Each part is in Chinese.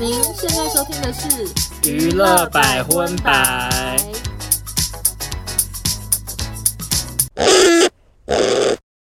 您现在收听的是娱乐百分百。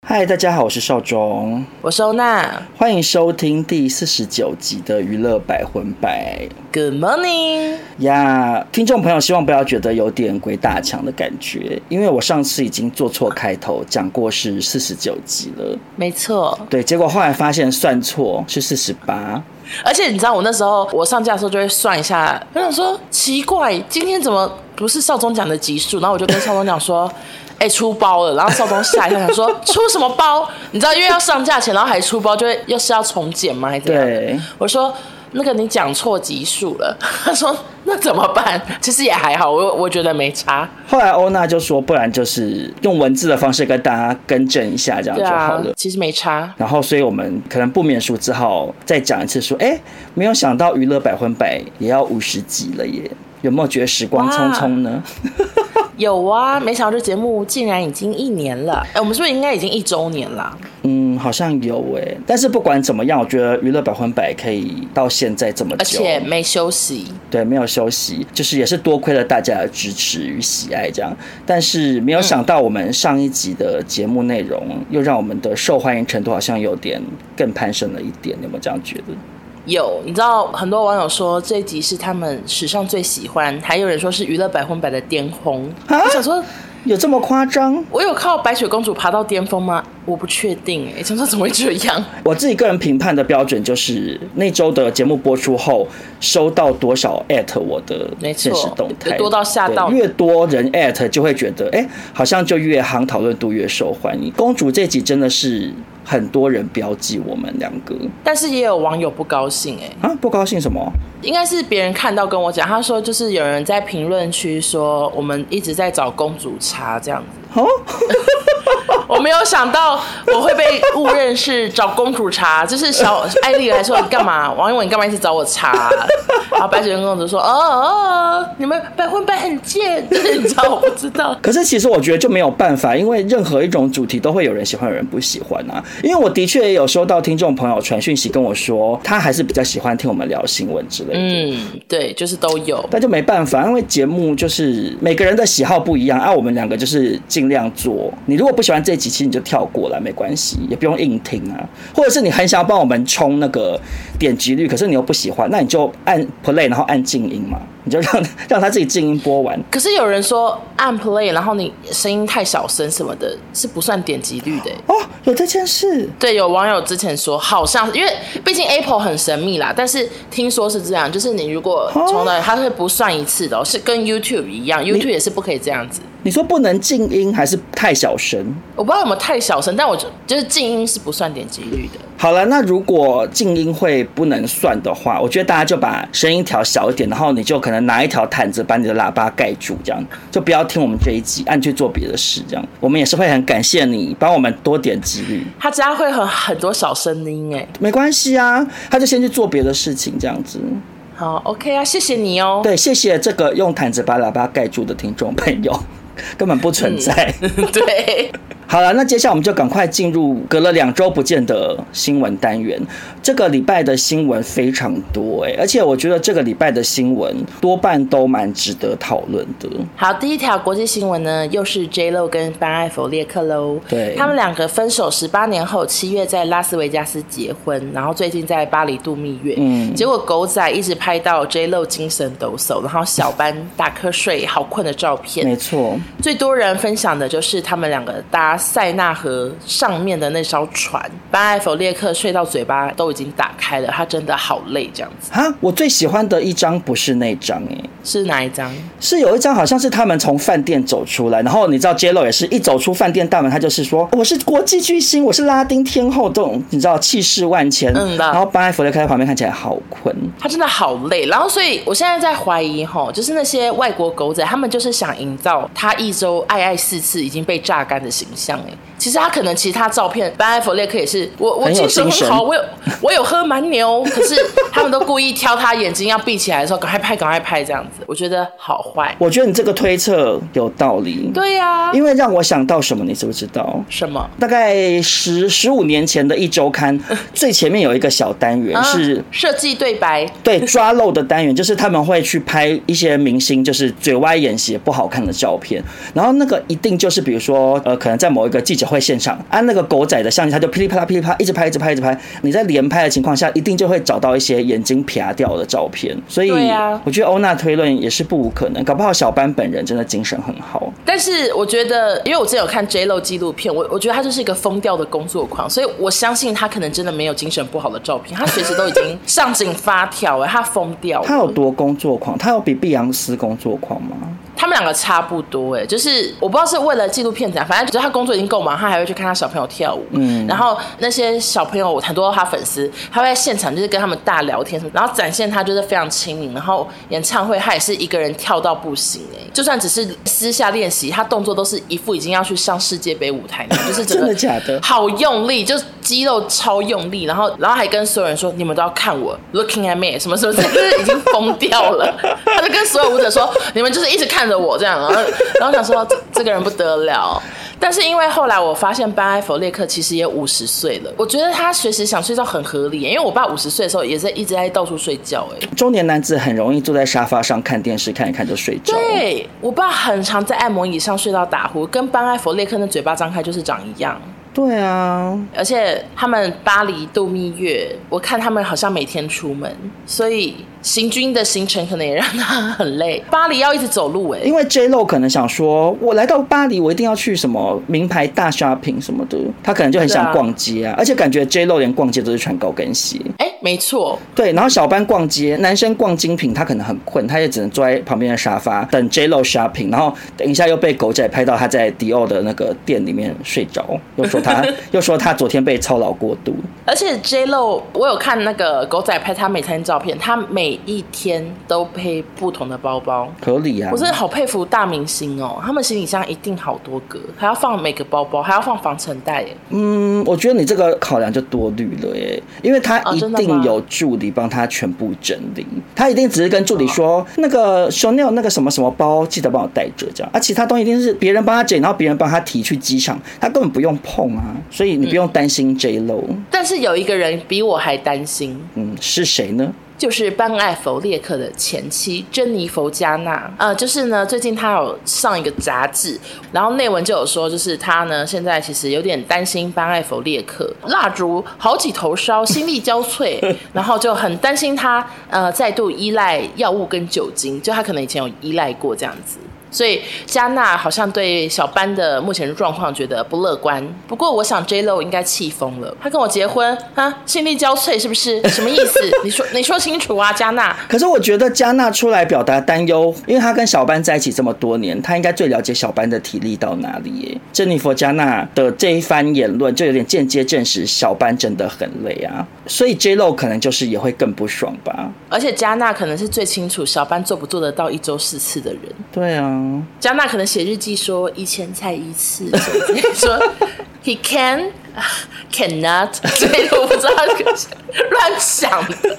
嗨，大家好，我是邵忠，我是欧娜，欢迎收听第四十九集的娱乐百分百。Good morning，呀，听众朋友，希望不要觉得有点鬼打墙的感觉，因为我上次已经做错开头，讲过是四十九集了，没错，对，结果后来发现算错是四十八，而且你知道我那时候我上架的时候就会算一下，我想说奇怪，今天怎么不是少中讲的集数？然后我就跟少中讲说。哎、欸，出包了！然后少东吓一跳，想说出什么包？你知道，因为要上架前，然后还出包，就会又是要重剪吗？还是怎样？对，我说那个你讲错集数了。他说那怎么办？其实也还好，我我觉得没差。后来欧娜就说，不然就是用文字的方式跟大家更正一下，这样就好了。啊、其实没差。然后，所以我们可能不免俗，只好再讲一次，说，哎、欸，没有想到娱乐百分百也要五十集了耶！有没有觉得时光匆匆呢？有啊，没想到这节目竟然已经一年了。哎，我们是不是应该已经一周年了？嗯，好像有哎。但是不管怎么样，我觉得娱乐百分百可以到现在这么久，而且没休息。对，没有休息，就是也是多亏了大家的支持与喜爱这样。但是没有想到，我们上一集的节目内容又让我们的受欢迎程度好像有点更攀升了一点。你有没有这样觉得？有，你知道很多网友说这一集是他们史上最喜欢，还有人说是娱乐百分百的巅峰。我想说，有这么夸张？我有靠白雪公主爬到巅峰吗？我不确定哎，想说怎么会这样？我自己个人评判的标准就是那周的节目播出后，收到多少艾特我的限时动态，多到吓到，越多人艾特就会觉得哎，好像就越行，讨论度越受欢迎。公主这集真的是。很多人标记我们两个，但是也有网友不高兴哎、欸，啊，不高兴什么？应该是别人看到跟我讲，他说就是有人在评论区说我们一直在找公主茶这样子。哦，我没有想到我会被误认是找公主茶，就是小艾丽来说你干嘛？王一文你干嘛一直找我茶？然后白雪公主说哦哦，你们百分百很贱，你知道我不知道。可是其实我觉得就没有办法，因为任何一种主题都会有人喜欢，有人不喜欢啊。因为我的确也有收到听众朋友传讯息跟我说，他还是比较喜欢听我们聊新闻之类的。嗯，对，就是都有。但就没办法，因为节目就是每个人的喜好不一样啊。我们两个就是。尽量做。你如果不喜欢这几期，你就跳过来，没关系，也不用硬听啊。或者是你很想要帮我们冲那个点击率，可是你又不喜欢，那你就按 play，然后按静音嘛。你就让让他自己静音播完。可是有人说按 play，然后你声音太小声什么的，是不算点击率的。哦，有这件事？对，有网友之前说，好像因为毕竟 Apple 很神秘啦，但是听说是这样，就是你如果从来，它是不算一次的，哦，是跟 YouTube 一样，YouTube 也是不可以这样子。你说不能静音还是太小声？我不知道有没有太小声，但我就是静音是不算点击率的。好了，那如果静音会不能算的话，我觉得大家就把声音调小一点，然后你就可能拿一条毯子把你的喇叭盖住，这样就不要听我们这一集，按去做别的事，这样我们也是会很感谢你帮我们多点击率。他家会很很多小声音哎，没关系啊，他就先去做别的事情，这样子。好，OK 啊，谢谢你哦。对，谢谢这个用毯子把喇叭盖住的听众朋友，根本不存在。嗯、对。好了，那接下来我们就赶快进入隔了两周不见的新闻单元。这个礼拜的新闻非常多哎，而且我觉得这个礼拜的新闻多半都蛮值得讨论的。好，第一条国际新闻呢，又是 J Lo 跟班艾佛列克喽。对，他们两个分手十八年后，七月在拉斯维加斯结婚，然后最近在巴黎度蜜月。嗯，结果狗仔一直拍到 J Lo 精神抖擞，然后小班打瞌睡、好困的照片。没错，最多人分享的就是他们两个搭。塞纳河上面的那艘船，班艾弗列克睡到嘴巴都已经打开了，他真的好累这样子啊！我最喜欢的一张不是那张哎，是哪一张？是有一张好像是他们从饭店走出来，然后你知道 J.Lo 也是一走出饭店大门，他就是说我是国际巨星，我是拉丁天后，这种你知道气势万千。嗯，然后班艾弗列克在旁边看起来好困，他真的好累。然后所以我现在在怀疑哈，就是那些外国狗仔，他们就是想营造他一周爱爱四次已经被榨干的形象。象哎。其实他可能其他照片，班艾佛列克也是我我精神很好，我有我有喝蛮牛，可是他们都故意挑他眼睛要闭起来的时候，赶快拍赶快拍这样子，我觉得好坏。我觉得你这个推测有道理。对呀、啊，因为让我想到什么，你知不知道？什么？大概十十五年前的一周刊 最前面有一个小单元是设计对白，对抓漏的单元，就是他们会去拍一些明星就是嘴歪眼斜不好看的照片，然后那个一定就是比如说呃，可能在某一个记者会现场，按那个狗仔的相机，他就噼里啪啦噼里啪啦一直拍，一直拍，一直拍。你在连拍的情况下，一定就会找到一些眼睛撇掉的照片。所以，我觉得欧娜推论也是不无可能。搞不好小班本人真的精神很好。但是，我觉得，因为我之前有看 J Lo 纪录片，我我觉得他就是一个疯掉的工作狂，所以我相信他可能真的没有精神不好的照片，他随时都已经上紧发条哎，他疯掉了。他有多工作狂？他有比碧昂斯工作狂吗？他们两个差不多哎，就是我不知道是为了纪录片怎样，反正就是他工作已经够忙，他还会去看他小朋友跳舞。嗯，然后那些小朋友很多他粉丝，他会在现场就是跟他们大聊天什么，然后展现他就是非常亲民。然后演唱会他也是一个人跳到不行哎，就算只是私下练习，他动作都是一副已经要去上世界杯舞台那样，就是真的假的，好用力，就肌肉超用力，然后然后还跟所有人说，你们都要看我，looking at me，什么什么，就是已经疯掉了。他就跟所有舞者说，你们就是一直看。我这样，然后然后想说这这个人不得了，但是因为后来我发现班艾佛列克其实也五十岁了，我觉得他随时想睡觉很合理，因为我爸五十岁的时候也是一直在到处睡觉，哎，中年男子很容易坐在沙发上看电视，看一看就睡着。对，我爸很常在按摩椅上睡到打呼，跟班艾佛列克的嘴巴张开就是长一样。对啊，而且他们巴黎度蜜月，我看他们好像每天出门，所以。行军的行程可能也让他很累。巴黎要一直走路哎，因为 J Lo 可能想说，我来到巴黎，我一定要去什么名牌大 shopping 什么的，他可能就很想逛街啊。而且感觉 J Lo 连逛街都是穿高跟鞋。哎，没错。对，然后小班逛街，男生逛精品，他可能很困，他也只能坐在旁边的沙发等 J Lo shopping。然后等一下又被狗仔拍到他在迪奥的那个店里面睡着，又说他 又说他昨天被操劳过度。而且 J Lo，我有看那个狗仔拍他每餐照片，他每每一天都背不同的包包，合理啊！我真的好佩服大明星哦，他们行李箱一定好多个，还要放每个包包，还要放防尘袋耶。嗯，我觉得你这个考量就多虑了耶，因为他一定有助理帮他全部整理，哦、他一定只是跟助理说、哦、那个 Chanel 那个什么什么包，记得帮我带着这样，啊，其他东西一定是别人帮他捡，然后别人帮他提去机场，他根本不用碰啊，所以你不用担心 J Lo、嗯。但是有一个人比我还担心，嗯，是谁呢？就是班艾佛列克的前妻珍妮佛加纳，呃，就是呢，最近她有上一个杂志，然后内文就有说，就是她呢现在其实有点担心班艾佛列克，蜡烛好几头烧，心力交瘁，然后就很担心他呃再度依赖药物跟酒精，就他可能以前有依赖过这样子。所以加纳好像对小班的目前的状况觉得不乐观。不过我想 J Lo 应该气疯了，他跟我结婚啊，心力交瘁是不是？什么意思？你说你说清楚啊，加纳。可是我觉得加纳出来表达担忧，因为他跟小班在一起这么多年，他应该最了解小班的体力到哪里耶。珍妮佛加纳的这一番言论，就有点间接证实小班真的很累啊。所以 J Lo 可能就是也会更不爽吧。而且加纳可能是最清楚小班做不做得到一周四次的人。对啊。加娜可能写日记说以前才一次，说 he can cannot，所以我不知道 乱想的。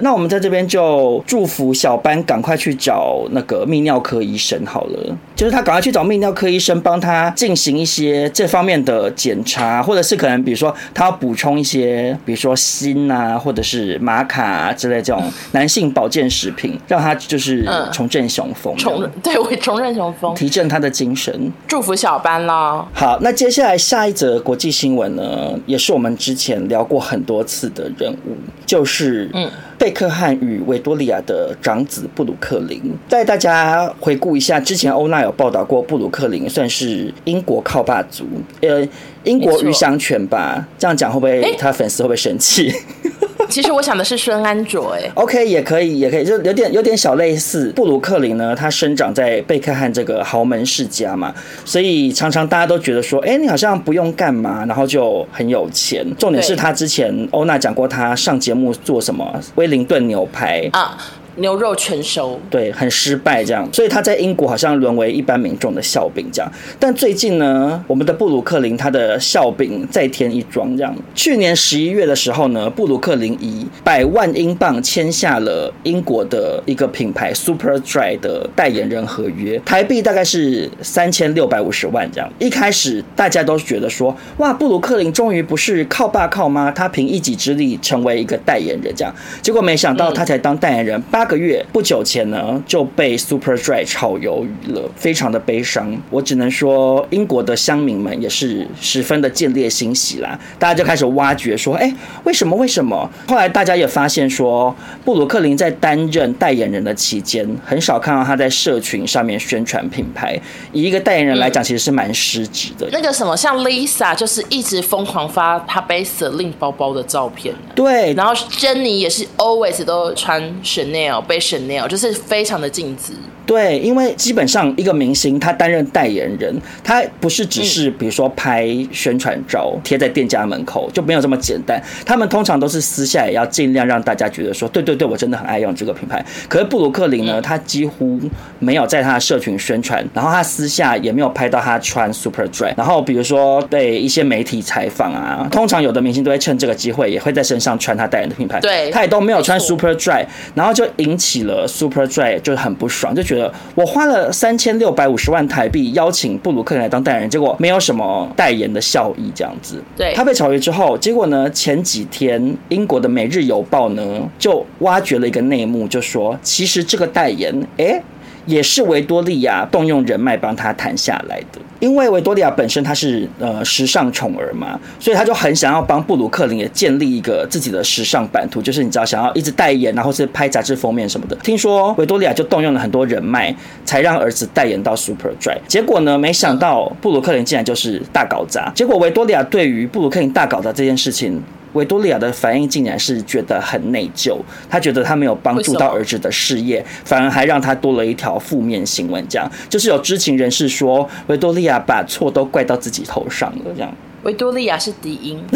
那我们在这边就祝福小班赶快去找那个泌尿科医生好了，就是他赶快去找泌尿科医生帮他进行一些这方面的检查，或者是可能比如说他要补充一些，比如说锌啊，或者是玛卡啊之类这种 男性保健食品，让他就是重振雄风，重对我重振雄风，提振他的精神，祝福小班啦。好，那接下来下一则国际新闻呢，也是我们之前聊过很多次的人物，就是嗯。贝克汉与维多利亚的长子布鲁克林，带大家回顾一下，之前欧娜有报道过，布鲁克林算是英国靠霸族，呃，英国鱼香犬吧？这样讲会不会他粉丝会不会生气？其实我想的是孙安卓，哎，OK，也可以，也可以，就有点有点小类似。布鲁克林呢，他生长在贝克汉这个豪门世家嘛，所以常常大家都觉得说，哎，你好像不用干嘛，然后就很有钱。重点是他之前欧娜讲过，他上节目做什么威灵顿牛排啊。牛肉全熟，对，很失败这样，所以他在英国好像沦为一般民众的笑柄这样。但最近呢，我们的布鲁克林他的笑柄再添一桩这样。去年十一月的时候呢，布鲁克林以百万英镑签下了英国的一个品牌 Superdry 的代言人合约，台币大概是三千六百五十万这样。一开始大家都觉得说，哇，布鲁克林终于不是靠爸靠妈，他凭一己之力成为一个代言人这样。结果没想到他才当代言人八个月，不久前呢就被 Superdry 炒鱿鱼了，非常的悲伤。我只能说，英国的乡民们也是十分的见猎心喜啦，大家就开始挖掘说，哎，为什么？为什么？后来大家也发现说，布鲁克林在担任代言人的期间，很少看到他在社群上面宣传品牌。以一个代言人来讲，其实是蛮失职的。那个什么，像 Lisa 就是一直疯狂发她背 Celine 包包的照片，对。然后 Jenny 也是 always 都穿 Chanel 背 Chanel，就是非常的尽职。对，因为基本上一个明星他担任代言人，他不是只是比如说拍宣传照贴在店家门口，就没有这么简单。他们通常都是私下也要尽量让大家觉得说，对对对，我真的很爱用这个品牌。可是布鲁克林呢，他几乎没有在他的社群宣传，然后他私下也没有拍到他穿 Superdry。然后比如说被一些媒体采访啊，通常有的明星都会趁这个机会也会在身上穿他代言的品牌，对，他也都没有穿 Superdry，然后就引起了 Superdry 就很不爽，就觉得。我花了三千六百五十万台币邀请布鲁克林来当代言人，结果没有什么代言的效益，这样子。对，他被炒鱿之后，结果呢，前几天英国的《每日邮报》呢就挖掘了一个内幕，就说其实这个代言，诶。也是维多利亚动用人脉帮他谈下来的，因为维多利亚本身他是呃时尚宠儿嘛，所以他就很想要帮布鲁克林也建立一个自己的时尚版图，就是你知道想要一直代言，然后是拍杂志封面什么的。听说维多利亚就动用了很多人脉，才让儿子代言到 Superdry。结果呢，没想到布鲁克林竟然就是大搞砸。结果维多利亚对于布鲁克林大搞砸这件事情。维多利亚的反应竟然是觉得很内疚，他觉得他没有帮助到儿子的事业，反而还让他多了一条负面新闻。这样就是有知情人士说，维多利亚把错都怪到自己头上了。这样，维多利亚是低音。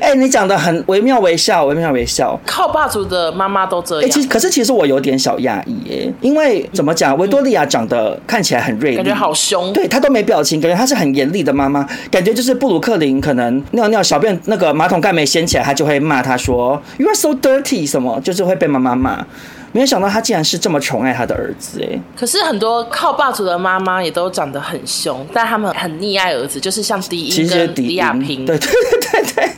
哎、欸，你讲的很惟妙惟肖，惟妙惟肖。靠霸主的妈妈都这样。哎、欸，其实可是其实我有点小讶异耶，因为怎么讲，维多利亚长得看起来很锐利，感觉好凶。对，她都没表情，感觉她是很严厉的妈妈。感觉就是布鲁克林可能尿尿小便那个马桶盖没掀起来，她就会骂他说 “You are so dirty” 什么，就是会被妈妈骂。没有想到他竟然是这么宠爱他的儿子哎！可是很多靠霸主的妈妈也都长得很凶，但他们很溺爱儿子，就是像迪一跟迪亚平，对对对对对，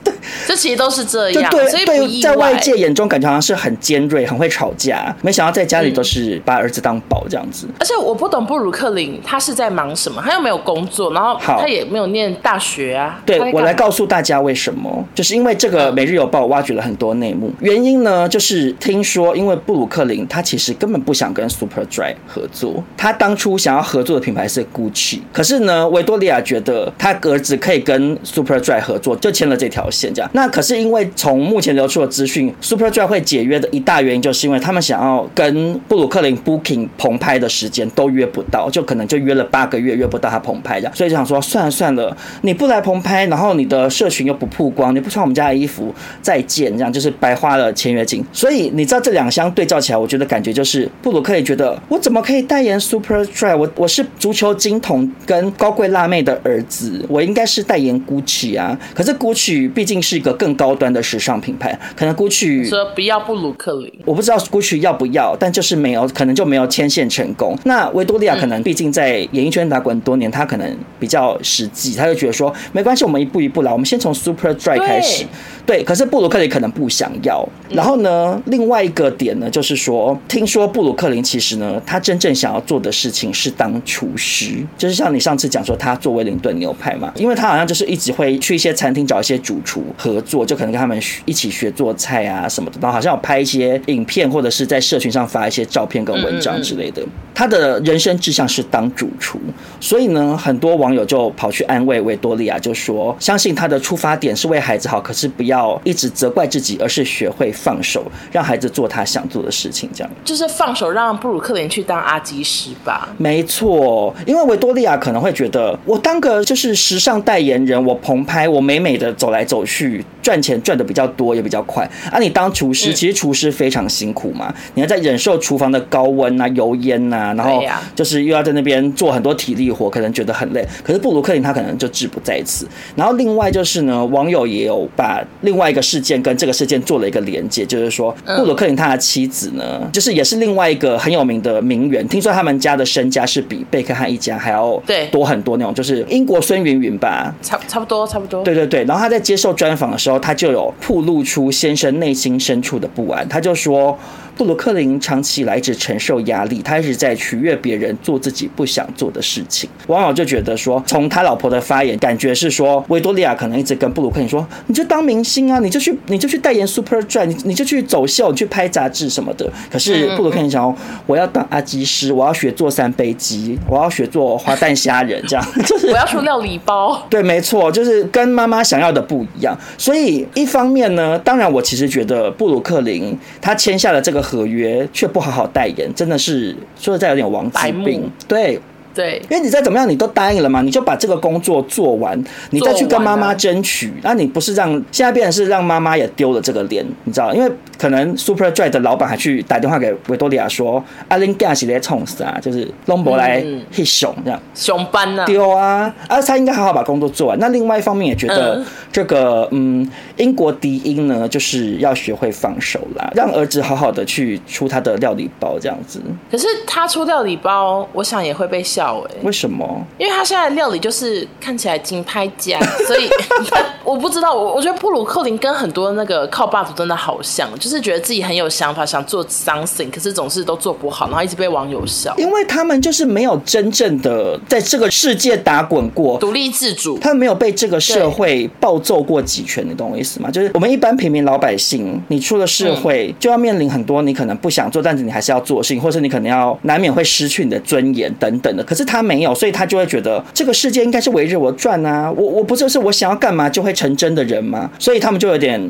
这其实都是这样，对所以不意外。在外界眼中感觉好像是很尖锐、很会吵架，没想到在家里都是把儿子当宝这样子。而且我不懂布鲁克林他是在忙什么，他又没有工作，然后他也没有念大学啊。对，我来告诉大家为什么，就是因为这个《每日邮报》挖掘了很多内幕，原因呢，就是听说因为布鲁克林他其实根本不想跟 Superdry 合作，他当初想要合作的品牌是 Gucci，可是呢，维多利亚觉得他儿子可以跟 Superdry 合作，就签了这条线。这样，那那可是因为从目前流出的资讯，Superdry 会解约的一大原因，就是因为他们想要跟布鲁克林 Booking 棚拍的时间都约不到，就可能就约了八个月约不到他棚拍这样，所以就想说算了算了，你不来棚拍，然后你的社群又不曝光，你不穿我们家的衣服，再见，这样就是白花了签约金。所以你知道这两相对照起来，我觉得。感觉就是布鲁克林觉得我怎么可以代言 Superdry？我我是足球金童跟高贵辣妹的儿子，我应该是代言 Gucci 啊。可是 Gucci 毕竟是个更高端的时尚品牌，可能 Gucci 说不要布鲁克林，我不知道 Gucci 要不要，但就是没有，可能就没有牵线成功。那维多利亚可能毕竟在演艺圈打滚多年，他可能比较实际，他就觉得说没关系，我们一步一步来，我们先从 Superdry 开始。对，可是布鲁克林可能不想要。然后呢，另外一个点呢，就是说。听说布鲁克林其实呢，他真正想要做的事情是当厨师，就是像你上次讲说他做威灵顿牛排嘛，因为他好像就是一直会去一些餐厅找一些主厨合作，就可能跟他们一起学做菜啊什么的，然后好像有拍一些影片或者是在社群上发一些照片跟文章之类的。他的人生志向是当主厨，所以呢，很多网友就跑去安慰维多利亚，就说相信他的出发点是为孩子好，可是不要一直责怪自己，而是学会放手，让孩子做他想做的事情，这样。就是放手让布鲁克林去当阿基师吧。没错，因为维多利亚可能会觉得，我当个就是时尚代言人，我棚拍，我美美的走来走去，赚钱赚的比较多，也比较快。啊，你当厨师，其实厨师非常辛苦嘛，你要在忍受厨房的高温啊、油烟啊，然后就是又要在那边做很多体力活，可能觉得很累。可是布鲁克林他可能就志不在此。然后另外就是呢，网友也有把另外一个事件跟这个事件做了一个连接，就是说布鲁克林他的妻子呢，就是也是另外一个很有名的名媛，听说他们家的身家是比贝克汉一家还要对多很多那种，就是英国孙云云吧，差差不多差不多。对对对，然后他在接受专访的时候，他就有曝露出先生内心深处的不安。他就说，布鲁克林长期以来一直承受压力，他一直在取悦别人，做自己不想做的事情。网友就觉得说，从他老婆的发言，感觉是说，维多利亚可能一直跟布鲁克林说，你就当明星啊，你就去，你就去代言 Superdry，你你就去走秀，你去拍杂志什么的。可是布鲁克林想，我要当阿基师，我要学做三杯鸡，我要学做花旦虾仁，这样 就是我要出料理包。对，没错，就是跟妈妈想要的不一样。所以一方面呢，当然我其实觉得布鲁克林他签下了这个合约，却不好好代言，真的是说实在有点王子病。对。对，因为你再怎么样，你都答应了嘛，你就把这个工作做完，你再去跟妈妈争取。那你不是让现在变成是让妈妈也丢了这个脸，你知道？因为可能 Superdry 的老板还去打电话给维多利亚说：“阿林干是来冲死啊，就是龙博来黑熊这样，熊班呢丢啊！啊，他应该好好把工作做完。那另外一方面也觉得这个嗯，英国迪英呢，就是要学会放手啦，让儿子好好的去出他的料理包这样子。可是他出料理包，我想也会被笑。为什么？因为他现在的料理就是看起来金拍家，所以 我不知道。我我觉得布鲁克林跟很多那个靠爸族真的好像，就是觉得自己很有想法，想做 something，可是总是都做不好，然后一直被网友笑。因为他们就是没有真正的在这个世界打滚过，独立自主，他们没有被这个社会暴揍过几拳，你懂我意思吗？就是我们一般平民老百姓，你出了社会就要面临很多你可能不想做，但是你还是要做事情，或是你可能要难免会失去你的尊严等等的。可是他没有，所以他就会觉得这个世界应该是围着我转啊！我我不就是我想要干嘛就会成真的人吗？所以他们就有点，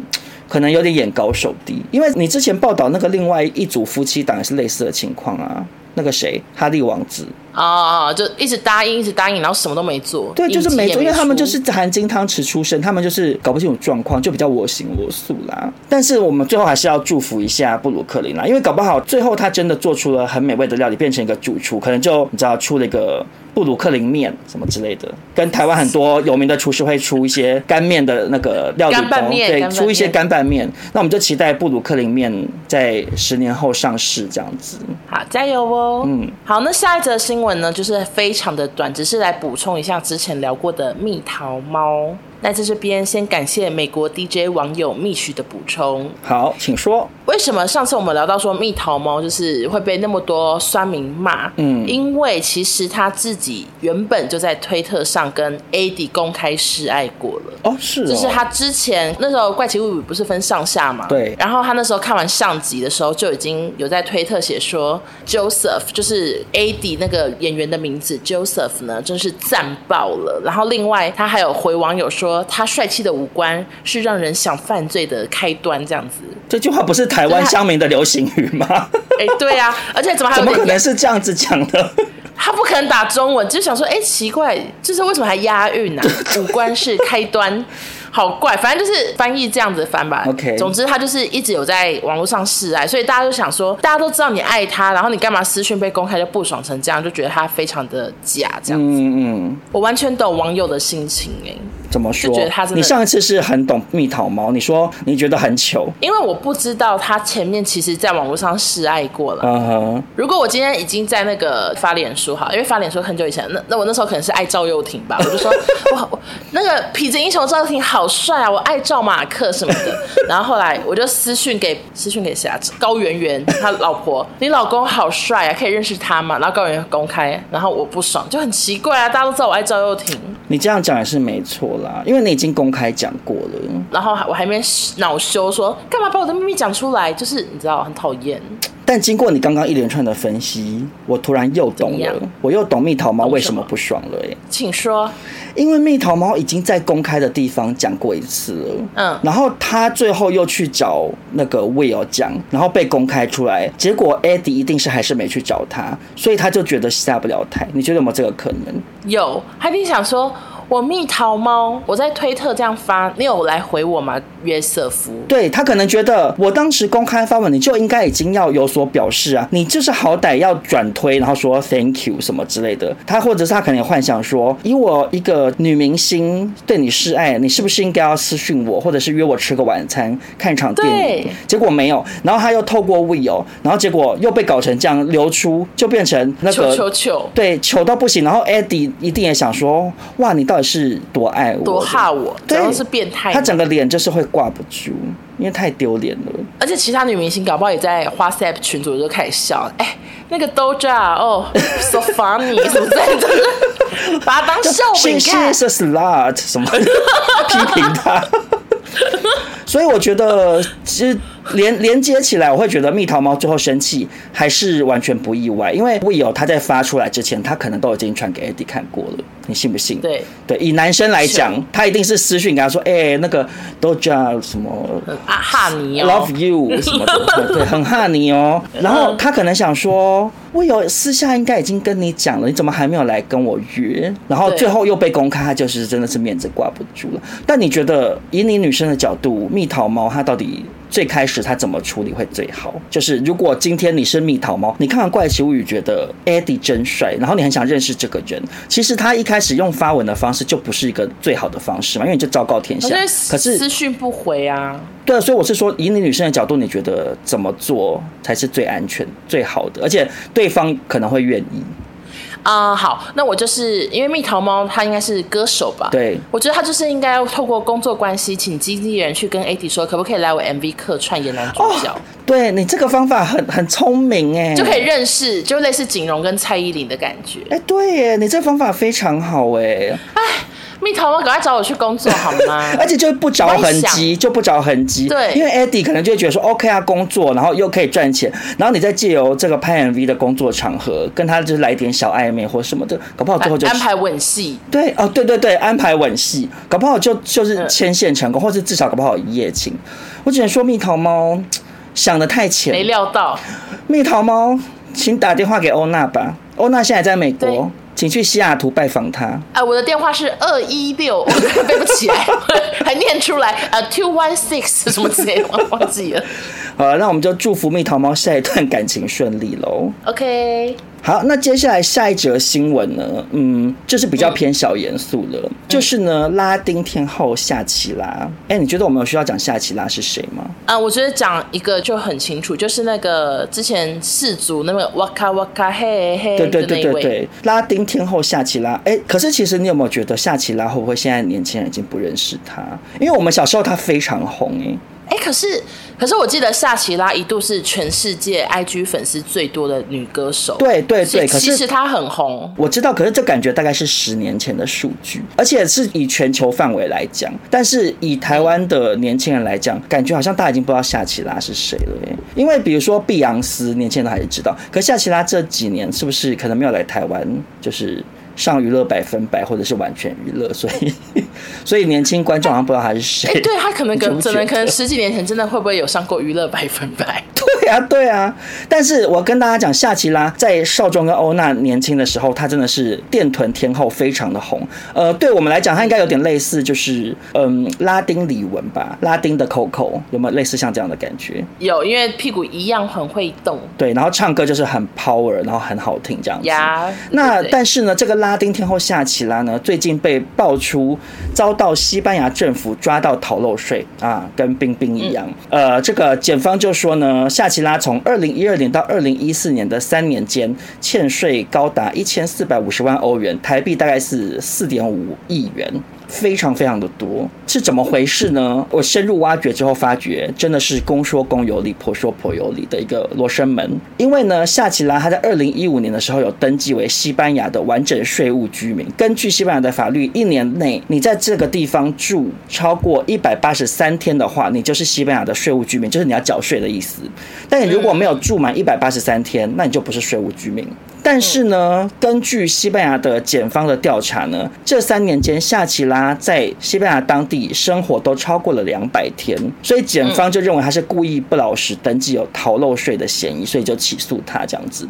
可能有点眼高手低。因为你之前报道那个另外一组夫妻档也是类似的情况啊。那个谁，哈利王子啊，oh, 就一直答应，一直答应，然后什么都没做。对，就是没做，因为他们就是含金汤匙出身，他们就是搞不清楚状况，就比较我行我素啦。但是我们最后还是要祝福一下布鲁克林啦，因为搞不好最后他真的做出了很美味的料理，变成一个主厨，可能就你知道出了一个布鲁克林面什么之类的，跟台湾很多有名的厨师会出一些干面的那个料理包，对，出一些干拌面。那我们就期待布鲁克林面在十年后上市这样子。好，加油哦！嗯，好，那下一则新闻呢，就是非常的短，只是来补充一下之前聊过的蜜桃猫。那在这边先感谢美国 DJ 网友蜜许的补充。好，请说。为什么上次我们聊到说蜜桃猫就是会被那么多酸民骂？嗯，因为其实他自己原本就在推特上跟 AD 公开示爱过了。哦，是哦。就是他之前那时候怪奇物语不是分上下嘛？对。然后他那时候看完上集的时候就已经有在推特写说 Joseph 就是 AD 那个演员的名字 Joseph 呢，真是赞爆了。然后另外他还有回网友说。他帅气的五官是让人想犯罪的开端，这样子。这句话不是台湾乡民的流行语吗？哎、欸，对啊，而且怎么还怎么可能是这样子讲的？他不可能打中文，就想说，哎、欸，奇怪，就是为什么还押韵呢？五官是开端。好怪，反正就是翻译这样子翻吧。OK，总之他就是一直有在网络上示爱，所以大家就想说，大家都知道你爱他，然后你干嘛私讯被公开就不爽成这样，就觉得他非常的假这样子。嗯嗯，我完全懂网友的心情哎、欸。怎么说？觉得他真的。你上一次是很懂蜜桃猫，你说你觉得很糗，因为我不知道他前面其实在网络上示爱过了。嗯哼。如果我今天已经在那个发脸书哈，因为发脸书很久以前，那那我那时候可能是爱赵又廷吧，我就说哇，那个痞子英雄赵又廷好帅啊，我爱。赵马克什么的，然后后来我就私讯给私讯给谁啊？高圆圆他老婆，你老公好帅啊，可以认识他吗？然后高圆圆公开，然后我不爽，就很奇怪啊，大家都知道我爱赵又廷。你这样讲也是没错啦，因为你已经公开讲过了，然后我还没恼羞说干嘛把我的秘密讲出来，就是你知道很讨厌。但经过你刚刚一连串的分析，我突然又懂了，我又懂蜜桃猫为什么不爽了耶。请说。因为蜜桃猫已经在公开的地方讲过一次了，嗯，然后他最后又去找那个 Will 讲，然后被公开出来，结果 Eddie 一定是还是没去找他，所以他就觉得下不了台。你觉得有没有这个可能？有，他一定想说。我蜜桃猫，我在推特这样发，你有来回我吗？约瑟夫，对他可能觉得我当时公开发文，你就应该已经要有所表示啊，你就是好歹要转推，然后说 thank you 什么之类的。他或者是他可能也幻想说，以我一个女明星对你示爱，你是不是应该要私讯我，或者是约我吃个晚餐，看一场电影？结果没有，然后他又透过 Will，然后结果又被搞成这样流出，就变成那个糗糗糗，对，糗到不行。然后 Eddie 一定也想说，哇，你到底是多爱我，多怕我，对，是变态。他整个脸就是会挂不住，因为太丢脸了。而且其他女明星搞不好也在 WhatsApp 群组就开始笑，哎、欸，那个 Doja 哦，so funny，什么在这 把他当笑柄看。She is a slut，什么 批评他。所以我觉得，其实连连接起来，我会觉得蜜桃猫最后生气还是完全不意外，因为 Will 他在发出来之前，他可能都已经传给 Eddie 看过了，你信不信？对对，以男生来讲，他一定是私讯跟他说：“哎、欸，那个 Doja 什么啊哈尼、哦、，Love you 什么的，对，很哈尼哦。”然后他可能想说：“Will 私下应该已经跟你讲了，你怎么还没有来跟我约？”然后最后又被公开，他就是真的是面子挂不住了。但你觉得，以你女生的角度，蜜桃猫它到底最开始他怎么处理会最好？就是如果今天你是蜜桃猫，你看完《怪奇物语》觉得 Eddie 真帅，然后你很想认识这个人，其实他一开始用发文的方式就不是一个最好的方式嘛，因为你就昭告天下。可是私讯不回啊。对啊，所以我是说，以你女生的角度，你觉得怎么做才是最安全、最好的？而且对方可能会愿意。啊、uh，好，那我就是因为蜜桃猫，它应该是歌手吧？对，我觉得他就是应该要透过工作关系，请经纪人去跟 Eddie 说，可不可以来我 MV 客串演男主角？哦、对你这个方法很很聪明哎，就可以认识，就类似景荣跟蔡依林的感觉。哎，对耶，你这个方法非常好哎。哎。蜜桃猫，赶快找我去工作好吗？而且就不着痕迹，就不着痕迹。对，因为 Eddie 可能就会觉得说，OK 啊，工作，然后又可以赚钱，然后你再借由这个拍 MV 的工作场合，跟他就是来点小暧昧或什么的，搞不好最后就安排吻戏。对哦，对对对，安排吻戏，搞不好就就是牵线成功，或是至少搞不好一夜情。我只能说蜜桃猫想的太浅，没料到。蜜桃猫，请打电话给欧娜吧，欧娜现在在美国。请去西雅图拜访他。啊、呃，我的电话是二一六，背不起来，还念出来。呃，two one six 什么之类的，忘记了。好了，那我们就祝福蜜桃猫下一段感情顺利喽。OK。好，那接下来下一则新闻呢？嗯，就是比较偏小严肃了、嗯，就是呢，拉丁天后夏奇拉。哎、欸，你觉得我们有需要讲夏奇拉是谁吗？啊，我觉得讲一个就很清楚，就是那个之前四族那个哇卡哇卡嘿嘿，对对对对对，拉丁天后夏奇拉。哎、欸，可是其实你有没有觉得夏奇拉会不会现在年轻人已经不认识她？因为我们小时候她非常红哎、欸。哎、欸，可是可是我记得夏奇拉一度是全世界 IG 粉丝最多的女歌手。对对对，可是其实她很红。我知道，可是这感觉大概是十年前的数据，而且是以全球范围来讲。但是以台湾的年轻人来讲，感觉好像大家已经不知道夏奇拉是谁了。因为比如说碧昂斯，年轻人还是知道，可是夏奇拉这几年是不是可能没有来台湾？就是。上娱乐百分百或者是完全娱乐，所以 所以年轻观众好像不知道他是谁。哎、欸，对他可能可能可能十几年前真的会不会有上过娱乐百分百？对啊，对啊。但是我跟大家讲，夏奇拉在少壮跟欧娜年轻的时候，她真的是电臀天后，非常的红。呃，对我们来讲，她应该有点类似，就是嗯，拉丁李玟吧，拉丁的 Coco 有没有类似像这样的感觉？有，因为屁股一样很会动。对，然后唱歌就是很 power，然后很好听这样子。呀，那但是呢，这个。拉丁天后夏奇拉呢，最近被爆出遭到西班牙政府抓到逃漏税啊，跟冰冰一样。呃，这个检方就说呢，夏奇拉从二零一二年到二零一四年的三年间，欠税高达一千四百五十万欧元，台币大概是四点五亿元。非常非常的多，是怎么回事呢？我深入挖掘之后，发觉真的是公说公有理，婆说婆有理的一个罗生门。因为呢，夏奇拉他在二零一五年的时候有登记为西班牙的完整税务居民。根据西班牙的法律，一年内你在这个地方住超过一百八十三天的话，你就是西班牙的税务居民，就是你要缴税的意思。但你如果没有住满一百八十三天，那你就不是税务居民。但是呢，根据西班牙的检方的调查呢，这三年间夏奇拉在西班牙当地生活都超过了两百天，所以检方就认为他是故意不老实登记，有逃漏税的嫌疑，所以就起诉他这样子。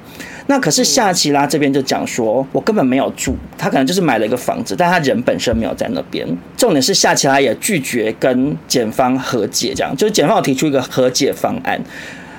那可是夏奇拉这边就讲说，我根本没有住，他可能就是买了一个房子，但他人本身没有在那边。重点是夏奇拉也拒绝跟检方和解，这样就是检方有提出一个和解方案。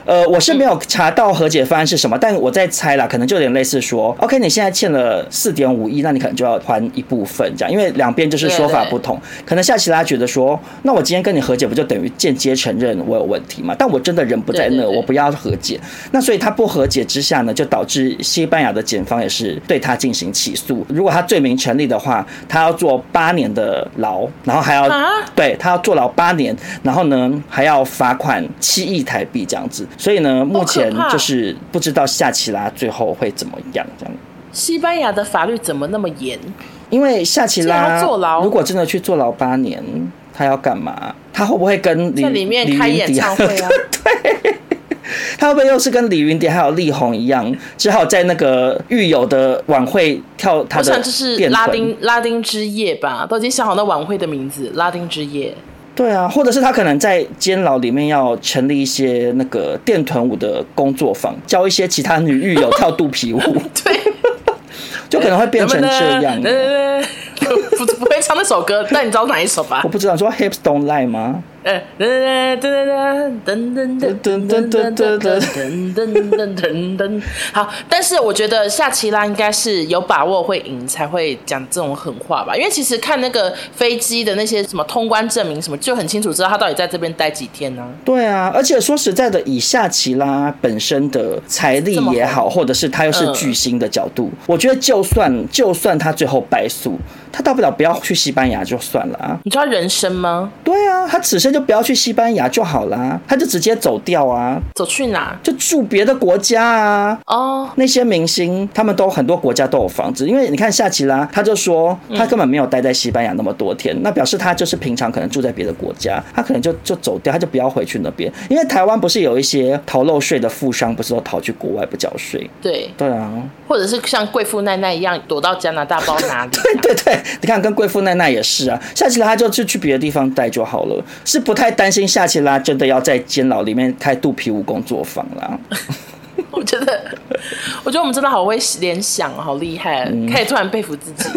呃，我是没有查到和解方案是什么，但我在猜啦，可能就有点类似说，OK，你现在欠了四点五亿，那你可能就要还一部分这样，因为两边就是说法不同，可能夏奇拉觉得说，那我今天跟你和解，不就等于间接承认我有问题嘛？但我真的人不在那，我不要和解，那所以他不和解之下呢，就导致西班牙的检方也是对他进行起诉，如果他罪名成立的话，他要坐八年的牢，然后还要对他要坐牢八年，然后呢还要罚款七亿台币这样子。所以呢，目前就是不知道夏奇拉最后会怎么样，这样。西班牙的法律怎么那么严？因为夏奇拉坐牢，如果真的去坐牢八年，他要干嘛？他会不会跟李在里面开演唱会啊？对，他会不会又是跟李云迪还有力宏一样，只好在那个狱友的晚会跳他的？我想就是拉丁拉丁之夜吧，都已经想好那晚会的名字，拉丁之夜。对啊，或者是他可能在监牢里面要成立一些那个电臀舞的工作坊，教一些其他女狱友跳肚皮舞。对，就可能会变成这样。不 不会唱那首歌，但你知道哪一首吧？我不知道，说 Hips Don't Lie 吗？噔噔噔噔噔噔噔噔噔噔噔噔。好，但是我觉得夏奇拉应该是有把握会赢，才会讲这种狠话吧？因为其实看那个飞机的那些什么通关证明什么，就很清楚知道他到底在这边待几天呢？对啊，而且说实在的，以夏奇拉本身的财力也好，或者是他又是巨星的角度，我觉得就算就算他最后败诉，他大不了不要去西班牙就算了啊。你知道人生吗？对啊，他此生。就不要去西班牙就好啦，他就直接走掉啊，走去哪？就住别的国家啊。哦，oh. 那些明星他们都很多国家都有房子，因为你看夏奇拉，他就说他根本没有待在西班牙那么多天，嗯、那表示他就是平常可能住在别的国家，他可能就就走掉，他就不要回去那边。因为台湾不是有一些逃漏税的富商，不是都逃去国外不缴税？对，对啊，或者是像贵妇奈奈一样躲到加拿大包哪里？对对对，你看跟贵妇奈奈也是啊，夏奇拉他就就去别的地方待就好了，是。不太担心夏奇拉真的要在监牢里面开肚皮舞工作坊啦。我觉得，我觉得我们真的好会联想，好厉害，嗯、可以突然佩服自己。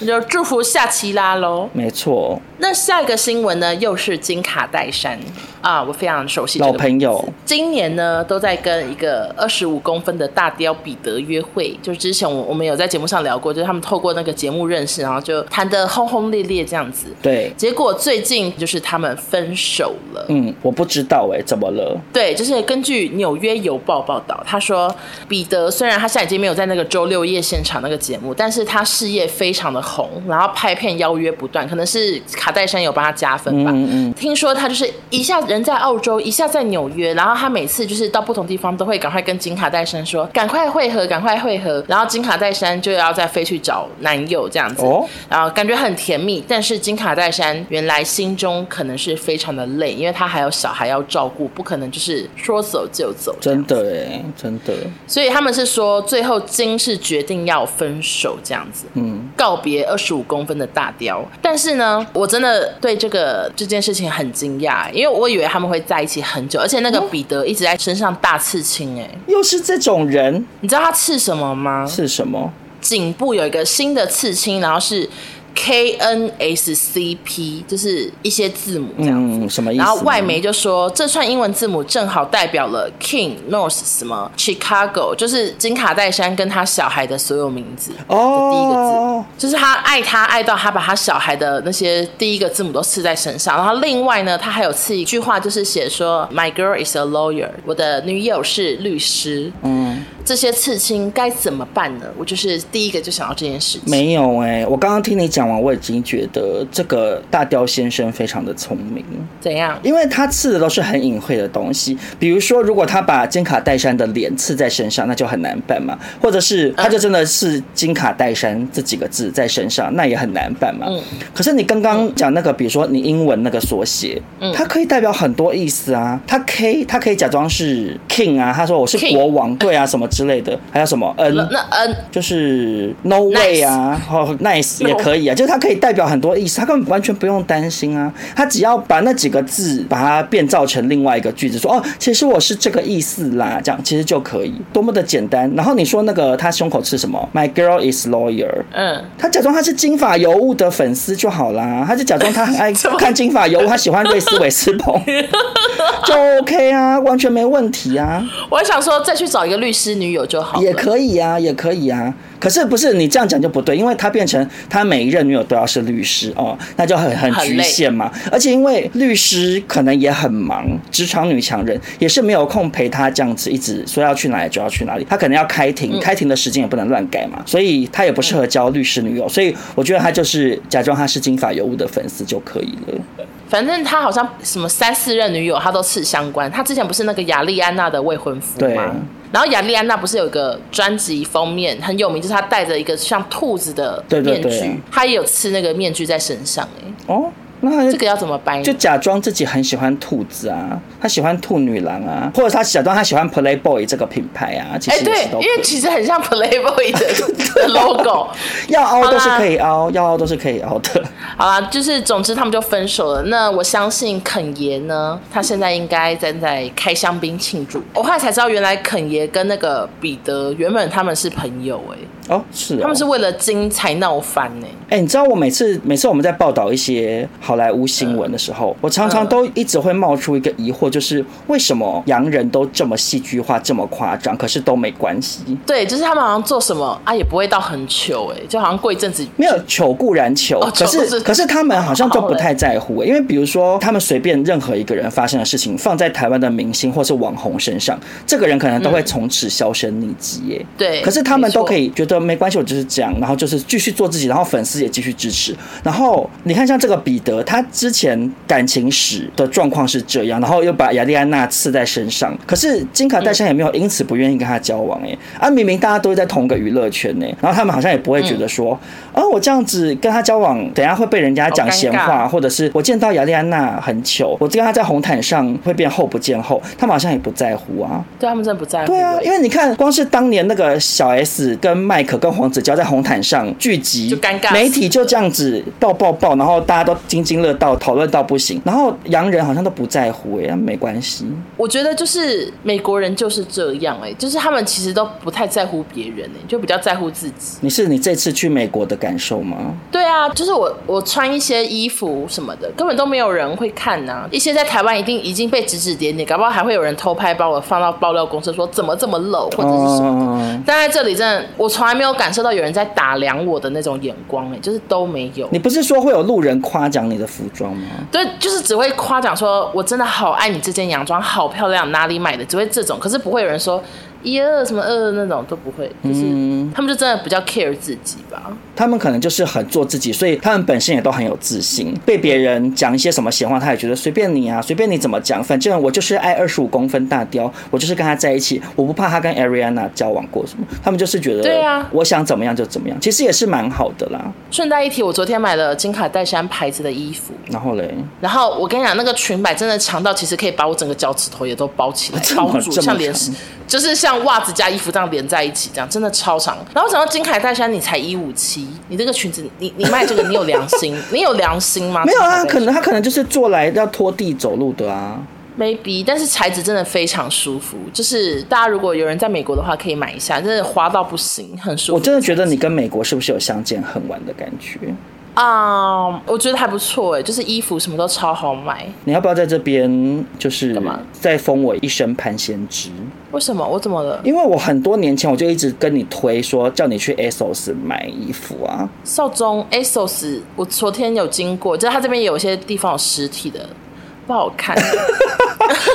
就祝福夏奇拉喽。没错。那下一个新闻呢，又是金卡戴珊啊，我非常熟悉老朋友。今年呢，都在跟一个二十五公分的大雕彼得约会。就是之前我我们有在节目上聊过，就是他们透过那个节目认识，然后就谈得轰轰烈烈这样子。对。结果最近就是他们分手了。嗯，我不知道哎、欸，怎么了？对，就是根据纽约邮报报道，他说彼得虽然他现在已经没有在那个周六夜现场那个节目，但是他事业非常的红，然后拍片邀约不断，可能是。卡戴珊有帮他加分吧？嗯嗯。听说他就是一下人在澳洲，一下在纽约，然后他每次就是到不同地方都会赶快跟金卡戴珊说：“赶快汇合，赶快汇合。”然后金卡戴珊就要再飞去找男友这样子。哦。然后感觉很甜蜜，但是金卡戴珊原来心中可能是非常的累，因为他还有小孩要照顾，不可能就是说走就走。真的哎，真的。所以他们是说，最后金是决定要分手这样子。嗯。告别二十五公分的大雕，但是呢，我。真的对这个这件事情很惊讶，因为我以为他们会在一起很久，而且那个彼得一直在身上大刺青，哎，又是这种人，你知道他刺什么吗？刺什么？颈部有一个新的刺青，然后是。K N S C P 就是一些字母这样子，嗯、什么意思？然后外媒就说，这串英文字母正好代表了 King North 什么 Chicago，就是金卡戴珊跟他小孩的所有名字哦。第一个字、哦、就是他爱他爱到他把他小孩的那些第一个字母都刺在身上。然后另外呢，他还有刺一句话，就是写说 My girl is a lawyer，我的女友是律师。嗯。这些刺青该怎么办呢？我就是第一个就想到这件事情。没有哎、欸，我刚刚听你讲完，我已经觉得这个大雕先生非常的聪明。怎样？因为他刺的都是很隐晦的东西，比如说，如果他把金卡戴珊的脸刺在身上，那就很难办嘛。或者是他就真的是金卡戴珊这几个字在身上，那也很难办嘛。嗯。可是你刚刚讲那个，比如说你英文那个缩写，嗯，它可以代表很多意思啊。他 K，他可以假装是 King 啊，他说我是国王.对啊，什什么之类的，还有什么 N 那 N 就是 No way 啊，nice 也可以啊，就是它可以代表很多意思，他根本完全不用担心啊，他只要把那几个字把它变造成另外一个句子，说哦，其实我是这个意思啦，这样其实就可以，多么的简单。然后你说那个他胸口是什么？My girl is lawyer。嗯，他假装他是金发尤物的粉丝就好啦，他就假装他很爱 看金发尤物，他喜欢瑞斯韦斯彭，就 OK 啊，完全没问题啊。我还想说再去找一个律师女友就好，也可以啊，也可以啊。可是不是你这样讲就不对，因为他变成他每一任女友都要是律师哦，那就很很局限嘛。而且因为律师可能也很忙，职场女强人也是没有空陪他这样子一直说要去哪里就要去哪里，他可能要开庭，开庭的时间也不能乱改嘛，所以他也不适合交律师女友。所以我觉得他就是假装他是金发尤物的粉丝就可以了。反正他好像什么三四任女友他都是相关，他之前不是那个亚丽安娜的未婚夫吗？对然后亚丽安娜不是有一个专辑封面很有名，就是她戴着一个像兔子的面具，对对对，她也有刺那个面具在身上哎。哦。那这个要怎么掰？就假装自己很喜欢兔子啊，他喜欢兔女郎啊，或者他假装他喜欢 Playboy 这个品牌啊。其实对，因为其实很像 Playboy 的 logo，要凹都是可以凹，要凹都是可以凹的。好啦，就是总之他们就分手了。那我相信肯爷呢，他现在应该正在开香槟庆祝。我后来才知道，原来肯爷跟那个彼得原本他们是朋友哎、欸。哦，是哦，他们是为了金才闹翻呢。哎，你知道我每次每次我们在报道一些好莱坞新闻的时候，我常常都一直会冒出一个疑惑，就是为什么洋人都这么戏剧化、这么夸张，可是都没关系？对，就是他们好像做什么啊，也不会到很糗哎，就好像过一阵子没有糗固然糗，可是可是他们好像都不太在乎，因为比如说他们随便任何一个人发生的事情，放在台湾的明星或是网红身上，这个人可能都会从此销声匿迹耶。对，可是他们都可以觉得。没关系，我就是这样，然后就是继续做自己，然后粉丝也继续支持。然后你看，像这个彼得，他之前感情史的状况是这样，然后又把亚丽安娜刺在身上，可是金卡戴珊也没有因此不愿意跟他交往哎，啊，明明大家都在同个娱乐圈呢，然后他们好像也不会觉得说，啊，我这样子跟他交往，等下会被人家讲闲话，或者是我见到亚丽安娜很糗，我跟他在红毯上会变后不见后，他们好像也不在乎啊。对他们真的不在乎。对啊，因为你看，光是当年那个小 S 跟麦。可跟黄子佼在红毯上聚集，就尴尬，媒体就这样子爆爆爆，然后大家都津津乐道，讨论到不行，然后洋人好像都不在乎哎，没关系。我觉得就是美国人就是这样哎，就是他们其实都不太在乎别人哎，就比较在乎自己。你是你这次去美国的感受吗？对啊，就是我我穿一些衣服什么的，根本都没有人会看呐、啊。一些在台湾一定已经被指指点点，搞不好还会有人偷拍，把我放到爆料公司说怎么这么露或者是什么的。哦、但在这里真的，我从来。没有感受到有人在打量我的那种眼光，哎，就是都没有。你不是说会有路人夸奖你的服装吗？对，就是只会夸奖说，我真的好爱你这件洋装，好漂亮，哪里买的？只会这种，可是不会有人说。一二什么二那种都不会，就是他们就真的比较 care 自己吧。他们可能就是很做自己，所以他们本身也都很有自信。被别人讲一些什么闲话，他也觉得随便你啊，随便你怎么讲，反正我就是爱二十五公分大雕，我就是跟他在一起，我不怕他跟 Ariana 交往过什么。他们就是觉得，对啊，我想怎么样就怎么样，其实也是蛮好的啦。顺带一提，我昨天买了金卡戴珊牌子的衣服，然后嘞，然后我跟你讲，那个裙摆真的长到其实可以把我整个脚趾头也都包起来，包住，像连就是像袜子加衣服这样连在一起，这样真的超长。然后想到金凯戴珊，你才一五七，你这个裙子，你你卖这个，你有良心？你有良心吗？没有啊，可能他可能就是做来要拖地走路的啊。Maybe，但是材质真的非常舒服，就是大家如果有人在美国的话，可以买一下，真的滑到不行，很舒服。我真的觉得你跟美国是不是有相见恨晚的感觉？啊，um, 我觉得还不错哎，就是衣服什么都超好买。你要不要在这边就是干嘛？再封我一声潘先知？为什么？我怎么了？因为我很多年前我就一直跟你推说，叫你去 ASOS 买衣服啊。少中 ASOS，我昨天有经过，就是他这边有些地方有实体的，不好看。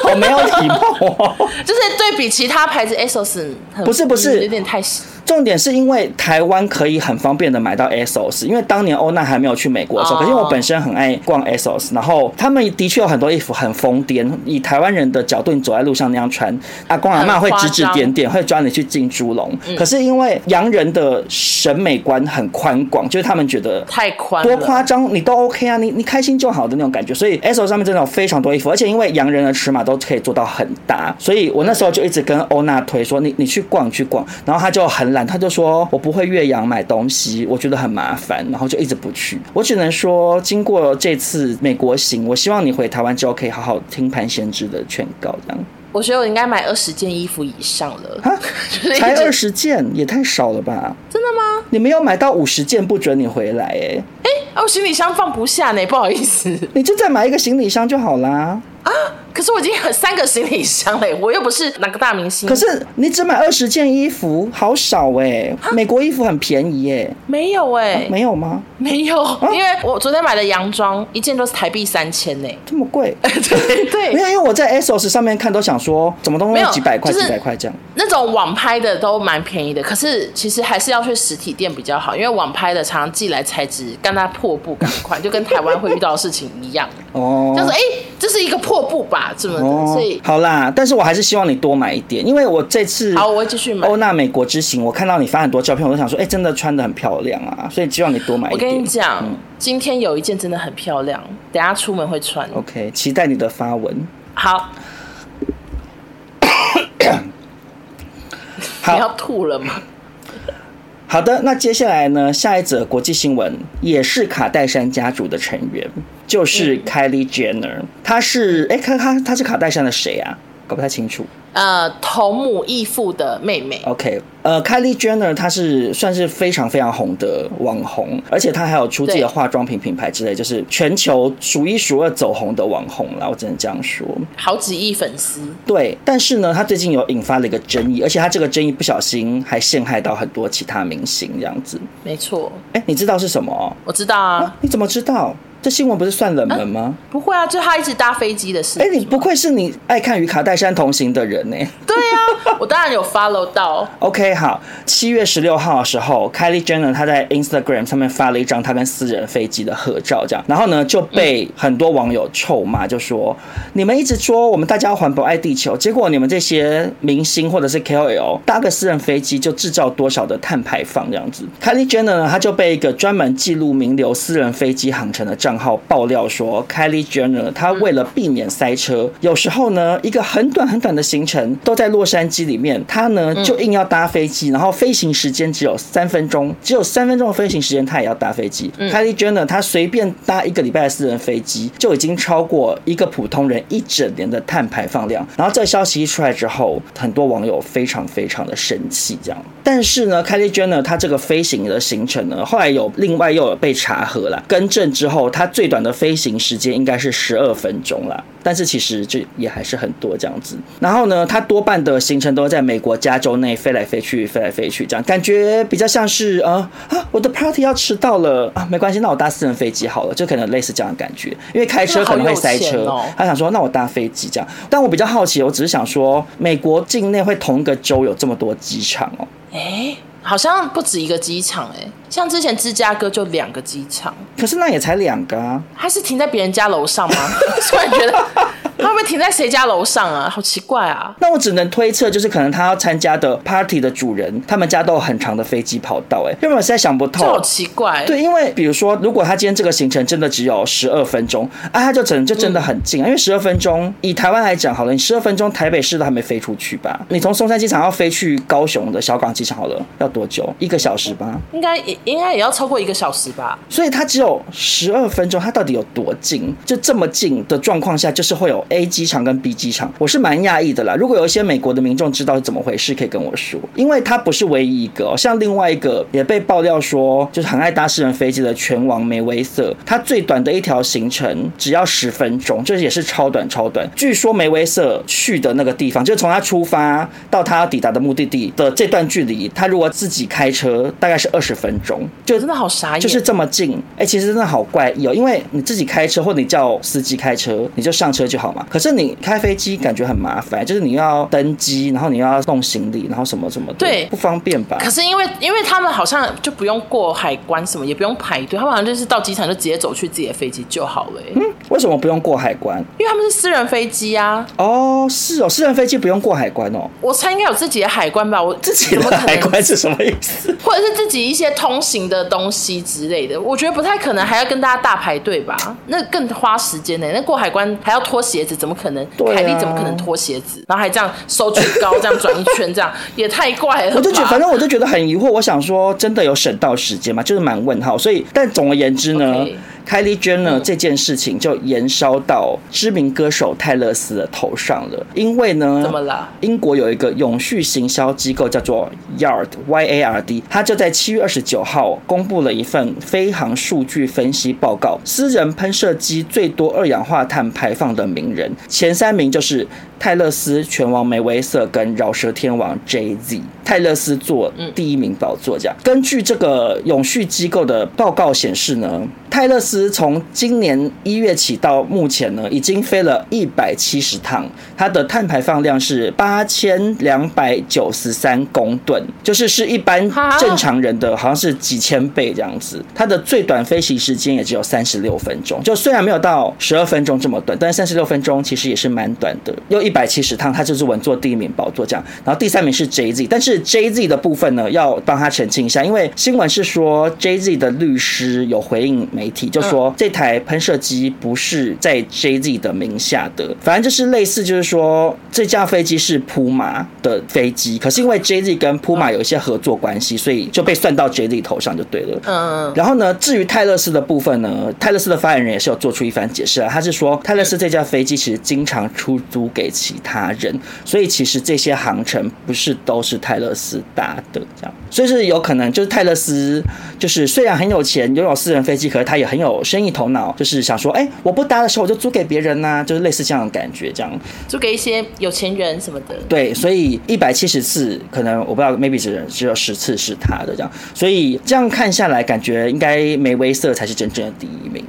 我 没有礼貌哦。就是对比其他牌子，ASOS 很不是不是有点太。重点是因为台湾可以很方便的买到 ASOS，因为当年欧娜还没有去美国的时候，可是我本身很爱逛 ASOS，然后他们的确有很多衣服很疯癫，以台湾人的角度，你走在路上那样穿，阿公阿嬷会指指点点，会抓你去进猪笼。可是因为洋人的审美观很宽广，就是他们觉得太宽，多夸张你都 OK 啊，你你开心就好的那种感觉。所以 ASOS 上面真的有非常多衣服，而且因为洋人的尺码都可以做到很大，所以我那时候就一直跟欧娜推说，你你去逛去逛，然后他就很懒，他就说我不会岳阳买东西，我觉得很麻烦，然后就一直不去。我只能说，经过这次美国行，我希望你回台湾之后可以好好听潘先知的劝告，这样。我觉得我应该买二十件衣服以上了。哈，才二十件也太少了吧？真的吗？你没有买到五十件不准你回来、欸，哎哎，我行李箱放不下呢，不好意思。你就再买一个行李箱就好啦。啊！可是我已经有三个行李箱嘞，我又不是哪个大明星。可是你只买二十件衣服，好少哎！美国衣服很便宜哎。没有哎、啊，没有吗？没有，啊、因为我昨天买的洋装一件都是台币三千呢，这么贵？对 对，没有，因为我在 ASOS 上面看都想说，怎么都要几百块、就是、几百块这样。那种网拍的都蛮便宜的，可是其实还是要去实体店比较好，因为网拍的常常寄来材质跟它破布赶快，就跟台湾会遇到的事情一样。哦，就是哎，这是一个破布吧？这么的，哦、所以好啦，但是我还是希望你多买一点，因为我这次好，我会继续买。欧娜美国之行，我看到你发很多照片，我都想说，哎，真的穿的很漂亮啊，所以希望你多买一点。我跟你讲，嗯、今天有一件真的很漂亮，等下出门会穿。OK，期待你的发文。好。好，你要吐了吗？好的，那接下来呢？下一则国际新闻也是卡戴珊家族的成员，就是 Kylie Jenner。她是哎，看她她是卡戴珊的谁啊？搞不太清楚。呃，同母异父的妹妹。OK，呃，Kylie Jenner 她是算是非常非常红的网红，而且她还有出自己的化妆品品牌之类，就是全球数一数二走红的网红啦。我只能这样说，好几亿粉丝。对，但是呢，她最近有引发了一个争议，而且她这个争议不小心还陷害到很多其他明星，这样子。没错。哎，你知道是什么？我知道啊。啊，你怎么知道？这新闻不是算冷门吗？啊、不会啊，就他一直搭飞机的事。哎，你不愧是你爱看与卡戴珊同行的人呢。对啊，我当然有 follow 到。OK，好，七月十六号的时候，Kylie Jenner 她在 Instagram 上面发了一张她跟私人飞机的合照，这样，然后呢就被很多网友臭骂，就说、嗯、你们一直说我们大家环保爱地球，结果你们这些明星或者是 KOL 搭个私人飞机就制造多少的碳排放这样子。Kylie Jenner 呢，她就被一个专门记录名流私人飞机航程的账账号爆料说，Kylie Jenner 她为了避免塞车，有时候呢，一个很短很短的行程都在洛杉矶里面，她呢就硬要搭飞机，然后飞行时间只有三分钟，只有三分钟的飞行时间，她也要搭飞机。Kylie Jenner 她随便搭一个礼拜的私人飞机，就已经超过一个普通人一整年的碳排放量。然后这个消息一出来之后，很多网友非常非常的生气，这样。但是呢，Kylie Jenner 她这个飞行的行程呢，后来有另外又有被查核了，更正之后，她最短的飞行时间应该是十二分钟啦，但是其实这也还是很多这样子。然后呢，他多半的行程都在美国加州内飞来飞去，飞来飞去，这样感觉比较像是啊啊，我的 party 要迟到了啊，没关系，那我搭私人飞机好了，就可能类似这样的感觉。因为开车可能会塞车，他想说那我搭飞机这样。但我比较好奇，我只是想说，美国境内会同一个州有这么多机场哦？哎。好像不止一个机场哎，像之前芝加哥就两个机场，可是那也才两个啊，他是停在别人家楼上吗？突然觉得。他会不会停在谁家楼上啊？好奇怪啊！那我只能推测，就是可能他要参加的 party 的主人，他们家都有很长的飞机跑道。哎，因为我实在想不透，好奇怪。对，因为比如说，如果他今天这个行程真的只有十二分钟，啊，他就只能就真的很近啊。嗯、因为十二分钟，以台湾来讲，好了，你十二分钟台北市都还没飞出去吧？你从松山机场要飞去高雄的小港机场，好了，要多久？一个小时吧？应该也应该也要超过一个小时吧？所以他只有十二分钟，他到底有多近？就这么近的状况下，就是会有 A 机场跟 B。机场，我是蛮讶异的啦。如果有一些美国的民众知道是怎么回事，可以跟我说，因为他不是唯一一个哦，像另外一个也被爆料说，就是很爱搭私人飞机的拳王梅威瑟，他最短的一条行程只要十分钟，就是也是超短超短。据说梅威瑟去的那个地方，就是从他出发到他抵达的目的地的这段距离，他如果自己开车，大概是二十分钟，就真的好傻眼，就是这么近。哎，其实真的好怪异哦，因为你自己开车或你叫司机开车，你就上车就好嘛。可是你开飞机感觉很麻烦，就是你要登机，然后你要送行李，然后什么什么的，对，不方便吧？可是因为因为他们好像就不用过海关什么，也不用排队，他们好像就是到机场就直接走去自己的飞机就好了。嗯，为什么不用过海关？因为他们是私人飞机啊。哦，是哦，私人飞机不用过海关哦。我猜应该有自己的海关吧？我自己的海关是什么意思？或者是自己一些通行的东西之类的？我觉得不太可能，还要跟大家大排队吧？那更花时间呢。那过海关还要脱鞋子，怎么可能？凯莉、啊、怎么可能脱鞋子？然后还这样收举高，这样转一圈，这样 也太怪了。我就觉得，反正我就觉得很疑惑。我想说，真的有省到时间吗？就是蛮问号。所以，但总而言之呢。Kylie Jenner 这件事情就延烧到知名歌手泰勒斯的头上了，因为呢，怎么了？英国有一个永续行销机构叫做 Yard Y A R D，他就在七月二十九号公布了一份飞航数据分析报告，私人喷射机最多二氧化碳排放的名人前三名就是泰勒斯、拳王梅威瑟跟饶舌天王 Jay Z。泰勒斯做第一名宝座，这样。根据这个永续机构的报告显示呢，泰勒斯从今年一月起到目前呢，已经飞了一百七十趟，它的碳排放量是八千两百九十三公吨，就是是一般正常人的好像是几千倍这样子。它的最短飞行时间也只有三十六分钟，就虽然没有到十二分钟这么短，但是三十六分钟其实也是蛮短的。又一百七十趟，它就是稳坐第一名宝座这样。然后第三名是 Jay Z，但是 Jay Z 的部分呢，要帮他澄清一下，因为新闻是说 Jay Z 的律师有回应。媒体就说这台喷射机不是在 Jay Z 的名下的，反正就是类似，就是说这架飞机是 Puma 的飞机，可是因为 Jay Z 跟 Puma 有一些合作关系，所以就被算到 Jay Z 头上就对了。嗯，然后呢，至于泰勒斯的部分呢，泰勒斯的发言人也是有做出一番解释啊，他是说泰勒斯这架飞机其实经常出租给其他人，所以其实这些航程不是都是泰勒斯搭的，这样，所以是有可能就是泰勒斯就是虽然很有钱，拥有私人飞机，可是他也很有生意头脑，就是想说，哎、欸，我不搭的时候我就租给别人呐、啊，就是类似这样的感觉，这样租给一些有钱人什么的。对，所以一百七十次，可能我不知道，maybe 只只有十次是他的这样，所以这样看下来，感觉应该梅威瑟才是真正的第一名。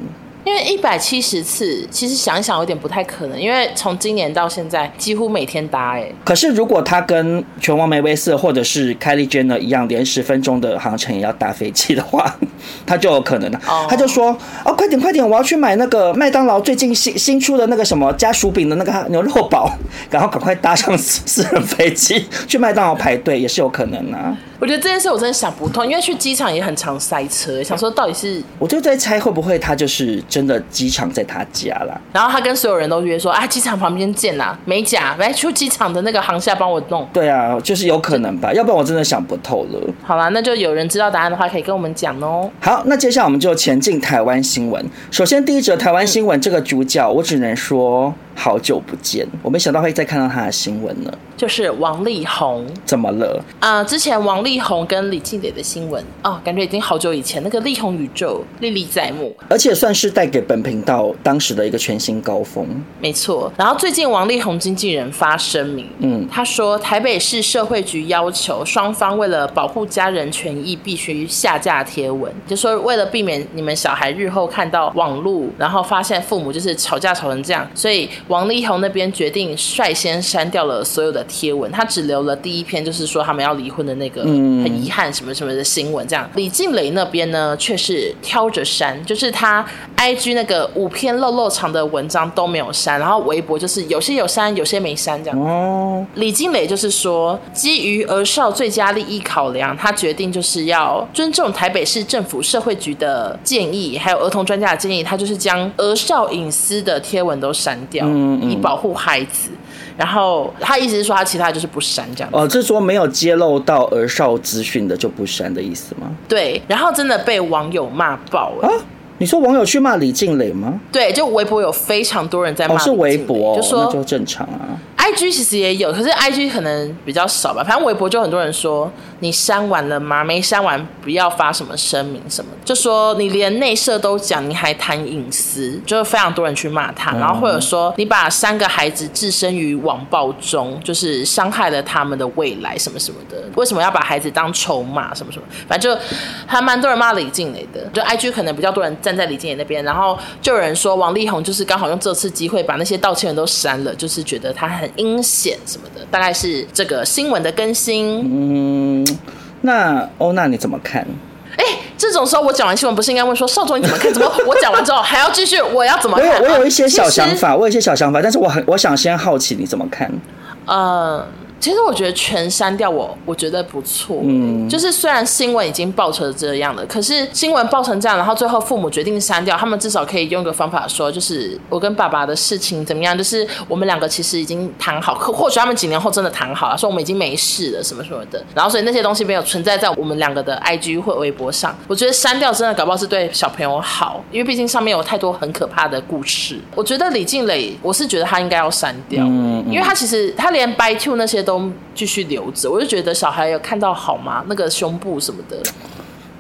因为一百七十次，其实想一想有点不太可能，因为从今年到现在几乎每天搭哎。可是如果他跟拳王梅威瑟或者是 Kylie Jenner 一样，连十分钟的航程也要搭飞机的话，他就有可能了。Oh. 他就说：“哦，快点快点，我要去买那个麦当劳最近新新出的那个什么加薯饼的那个牛肉堡，然后赶快搭上私人飞机去麦当劳排队，也是有可能啊。”我觉得这件事我真的想不通，因为去机场也很常塞车，想说到底是……我就在猜会不会他就是真的机场在他家啦，然后他跟所有人都约说啊，机场旁边见啦，美甲来去机场的那个航厦帮我弄。对啊，就是有可能吧，要不然我真的想不透了。好啦，那就有人知道答案的话，可以跟我们讲哦。好，那接下来我们就前进台湾新闻。首先第一则台湾新闻，这个主角我只能说。好久不见，我没想到会再看到他的新闻呢。就是王力宏，怎么了？啊、呃，之前王力宏跟李静蕾的新闻哦，感觉已经好久以前，那个力宏宇宙历历在目，而且算是带给本频道当时的一个全新高峰。没错。然后最近王力宏经纪人发声明，嗯，他说台北市社会局要求双方为了保护家人权益，必须下架贴文，就说为了避免你们小孩日后看到网络，然后发现父母就是吵架吵成这样，所以。王力宏那边决定率先删掉了所有的贴文，他只留了第一篇，就是说他们要离婚的那个很遗憾什么什么的新闻。这样，李静蕾那边呢，却是挑着删，就是他 IG 那个五篇漏漏长的文章都没有删，然后微博就是有些有删，有些没删这样。哦，李静蕾就是说，基于儿少最佳利益考量，他决定就是要尊重台北市政府社会局的建议，还有儿童专家的建议，他就是将儿少隐私的贴文都删掉。嗯以保护孩子，然后他意思是说，他其他就是不删这样。哦，这是说没有揭露到儿少资讯的就不删的意思吗？对，然后真的被网友骂爆了。啊，你说网友去骂李静蕾吗？对，就微博有非常多人在骂。哦，是微博，就说那就正常啊。IG 其实也有，可是 IG 可能比较少吧。反正微博就很多人说，你删完了吗？没删完不要发什么声明什么，就说你连内设都讲，你还谈隐私，就非常多人去骂他。然后或者说你把三个孩子置身于网暴中，就是伤害了他们的未来什么什么的。为什么要把孩子当筹码什么什么？反正就还蛮多人骂李静蕾的。就 IG 可能比较多人站在李静蕾那边，然后就有人说王力宏就是刚好用这次机会把那些道歉人都删了，就是觉得他很。阴险什么的，大概是这个新闻的更新。嗯，那欧娜你怎么看？哎，这种时候我讲完新闻，不是应该问说少总你怎么看？怎么 我讲完之后还要继续？我要怎么看？我有我有一些小想法，我有一些小想法，但是我很我想先好奇你怎么看？呃。其实我觉得全删掉我，我觉得不错。嗯，就是虽然新闻已经爆成这样了，可是新闻爆成这样，然后最后父母决定删掉，他们至少可以用个方法说，就是我跟爸爸的事情怎么样，就是我们两个其实已经谈好，可或许他们几年后真的谈好了，说我们已经没事了什么什么的。然后所以那些东西没有存在在我们两个的 IG 或微博上。我觉得删掉真的搞不好是对小朋友好，因为毕竟上面有太多很可怕的故事。我觉得李静蕾，我是觉得他应该要删掉，嗯，因为他其实他连 By Two 那些都。都继续留着，我就觉得小孩有看到好吗？那个胸部什么的。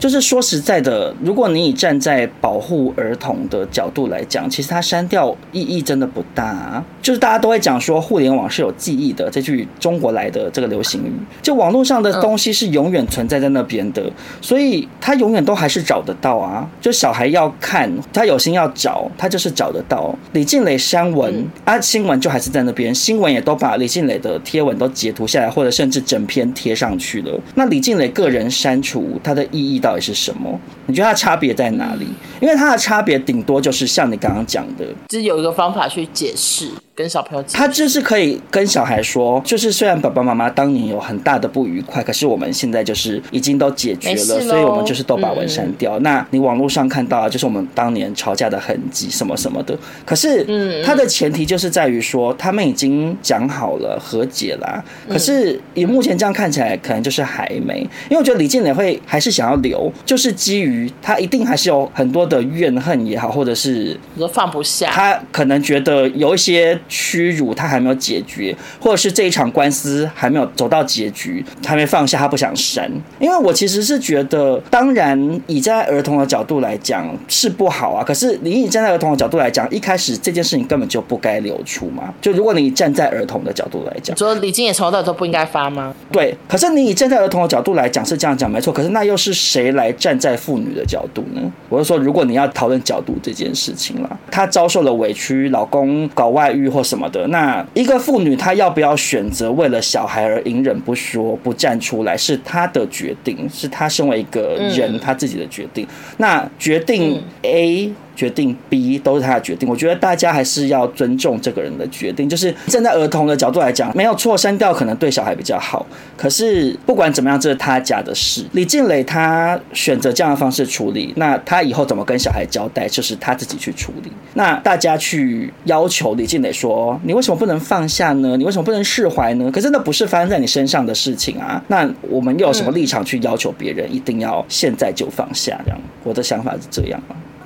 就是说实在的，如果你以站在保护儿童的角度来讲，其实它删掉意义真的不大啊。就是大家都会讲说，互联网是有记忆的，这句中国来的这个流行语，就网络上的东西是永远存在在那边的，所以他永远都还是找得到啊。就小孩要看，他有心要找，他就是找得到。李静蕾删文啊，新闻就还是在那边，新闻也都把李静蕾的贴文都截图下来，或者甚至整篇贴上去了。那李静蕾个人删除，它的意义到？到底是什么？你觉得它差别在哪里？因为它的差别顶多就是像你刚刚讲的，就是有一个方法去解释。跟小朋友，他就是可以跟小孩说，就是虽然爸爸妈妈当年有很大的不愉快，可是我们现在就是已经都解决了，所以我们就是都把文删掉。嗯、那你网络上看到就是我们当年吵架的痕迹什么什么的，可是，嗯，他的前提就是在于说他们已经讲好了和解了、啊，可是以目前这样看起来，可能就是还没，因为我觉得李静蕾会还是想要留，就是基于他一定还是有很多的怨恨也好，或者是你说放不下，他可能觉得有一些。屈辱，他还没有解决，或者是这一场官司还没有走到结局，还没放下，他不想删。因为我其实是觉得，当然以站在儿童的角度来讲是不好啊。可是你以站在儿童的角度来讲，一开始这件事情根本就不该流出嘛。就如果你站在儿童的角度来讲，说李静也从头到尾都不应该发吗？对。可是你以站在儿童的角度来讲是这样讲没错。可是那又是谁来站在妇女的角度呢？我是说，如果你要讨论角度这件事情了，她遭受了委屈，老公搞外遇或什么的，那一个妇女她要不要选择为了小孩而隐忍不说、不站出来，是她的决定，是她身为一个人她自己的决定。那决定 A。决定 B 都是他的决定，我觉得大家还是要尊重这个人的决定。就是站在儿童的角度来讲，没有错，删掉可能对小孩比较好。可是不管怎么样，这是他家的事。李静蕾他选择这样的方式处理，那他以后怎么跟小孩交代，就是他自己去处理。那大家去要求李静蕾说：“你为什么不能放下呢？你为什么不能释怀呢？”可是那不是发生在你身上的事情啊。那我们又有什么立场去要求别人一定要现在就放下？这样，我的想法是这样。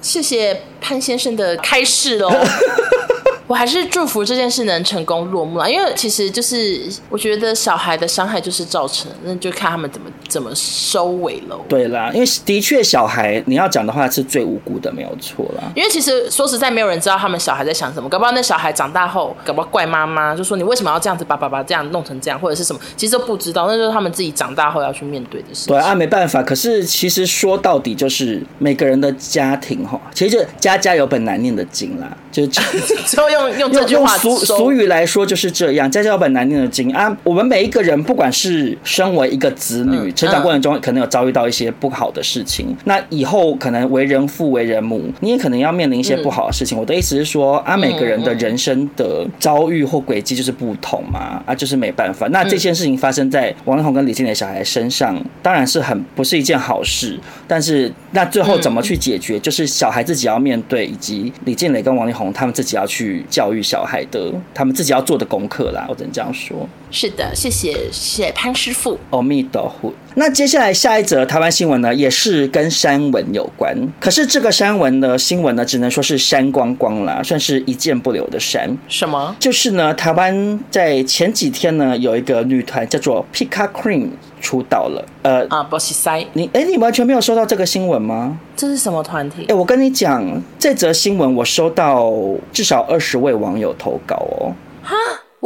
谢谢潘先生的开示哦。我还是祝福这件事能成功落幕啊，因为其实就是我觉得小孩的伤害就是造成，那就看他们怎么怎么收尾喽。对啦，因为的确小孩你要讲的话是最无辜的，没有错啦。因为其实说实在，没有人知道他们小孩在想什么，搞不好那小孩长大后，搞不好怪妈妈，就说你为什么要这样子把爸爸这样弄成这样，或者是什么，其实都不知道，那就是他们自己长大后要去面对的事情。对啊，没办法。可是其实说到底，就是每个人的家庭哈，其实就家家有本难念的经啦，就是。用用这句话俗俗语来说就是这样，家家有本难念的经啊。我们每一个人，不管是身为一个子女，成长过程中可能有遭遇到一些不好的事情，那以后可能为人父、为人母，你也可能要面临一些不好的事情。我的意思是说啊，每个人的人生的遭遇或轨迹就是不同嘛，啊，就是没办法。那这件事情发生在王力宏跟李静蕾小孩身上，当然是很不是一件好事。但是那最后怎么去解决，就是小孩自己要面对，以及李静蕾跟王力宏他们自己要去。教育小孩的，他们自己要做的功课啦，我只能这样说。是的，谢谢谢谢潘师傅。阿弥陀佛。那接下来下一则台湾新闻呢，也是跟山文有关。可是这个山文的新闻呢，只能说是删光光啦，算是一件不留的删。什么？就是呢，台湾在前几天呢，有一个女团叫做 Pika Cream 出道了。呃啊，不是塞你哎，你完全没有收到这个新闻吗？这是什么团体？哎，我跟你讲，这则新闻我收到至少二十位网友投稿哦。哈。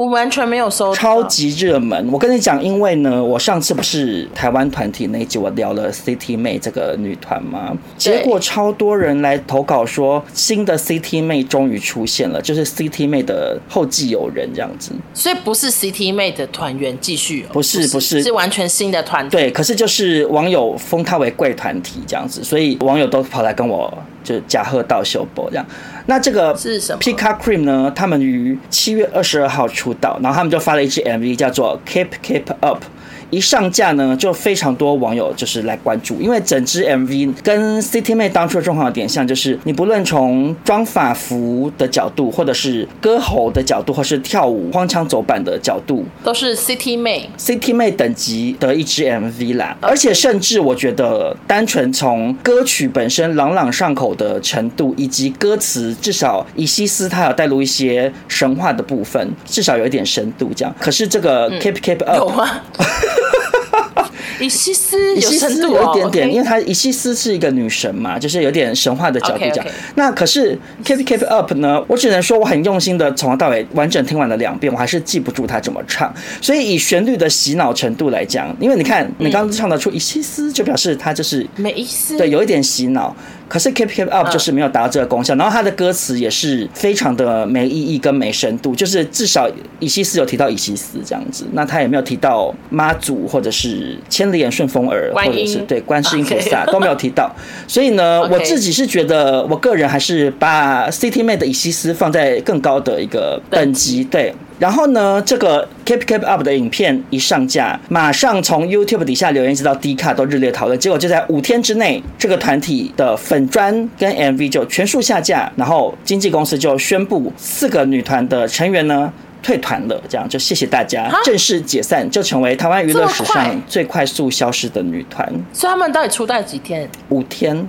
我完全没有收到，超级热门。我跟你讲，因为呢，我上次不是台湾团体那一集，我聊了 City 妹这个女团吗？结果超多人来投稿说，新的 City 妹终于出现了，就是 City 妹的后继有人这样子。所以不是 City 妹的团员继续，不是不是，是完全新的团体。对，可是就是网友封她为贵团体这样子，所以网友都跑来跟我就是假贺道秀波这样。那这个是什么？Pika Cream 呢？他们于七月二十二号出道，然后他们就发了一支 MV，叫做 Keep Keep Up。一上架呢，就非常多网友就是来关注，因为整支 MV 跟 City 妹当初的状况有点像，就是你不论从装法服的角度，或者是歌喉的角度，或是跳舞荒腔走板的角度，都是 City 妹 City 妹等级的一支 MV 啦。而且甚至我觉得，单纯从歌曲本身朗朗上口的程度，以及歌词，至少以西斯他有带入一些神话的部分，至少有一点深度这样。可是这个 Keep Keep Up、嗯、有吗？伊西斯有深度、哦、有一点点因为她伊西斯是一个女神嘛，就是有点神话的角度讲。Okay, okay. 那可是 Keep Keep Up 呢？我只能说我很用心的从头到尾完整听完了两遍，我还是记不住她怎么唱。所以以旋律的洗脑程度来讲，因为你看你刚刚唱得出伊西斯，就表示她就是没意思，对，有一点洗脑。可是 Keep Keep Up 就是没有达到这个功效，然后他的歌词也是非常的没意义跟没深度，就是至少以西斯有提到以西斯这样子，那他也没有提到妈祖或者是千里眼顺风耳，或者是对观世音菩萨都没有提到，所以呢，我自己是觉得我个人还是把 City 妹的以西斯放在更高的一个等级，对。然后呢，这个 Keep Keep Up 的影片一上架，马上从 YouTube 底下留言，直到 D 卡都热烈讨论。结果就在五天之内，这个团体的粉专跟 MV 就全数下架，然后经纪公司就宣布四个女团的成员呢退团了。这样就谢谢大家，正式解散，就成为台湾娱乐史上最快速消失的女团。所以他们到底出道几天？五天，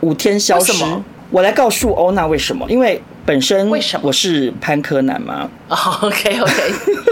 五天消失。我来告诉欧娜为什么？因为。本身我是潘柯南吗？哦，OK OK。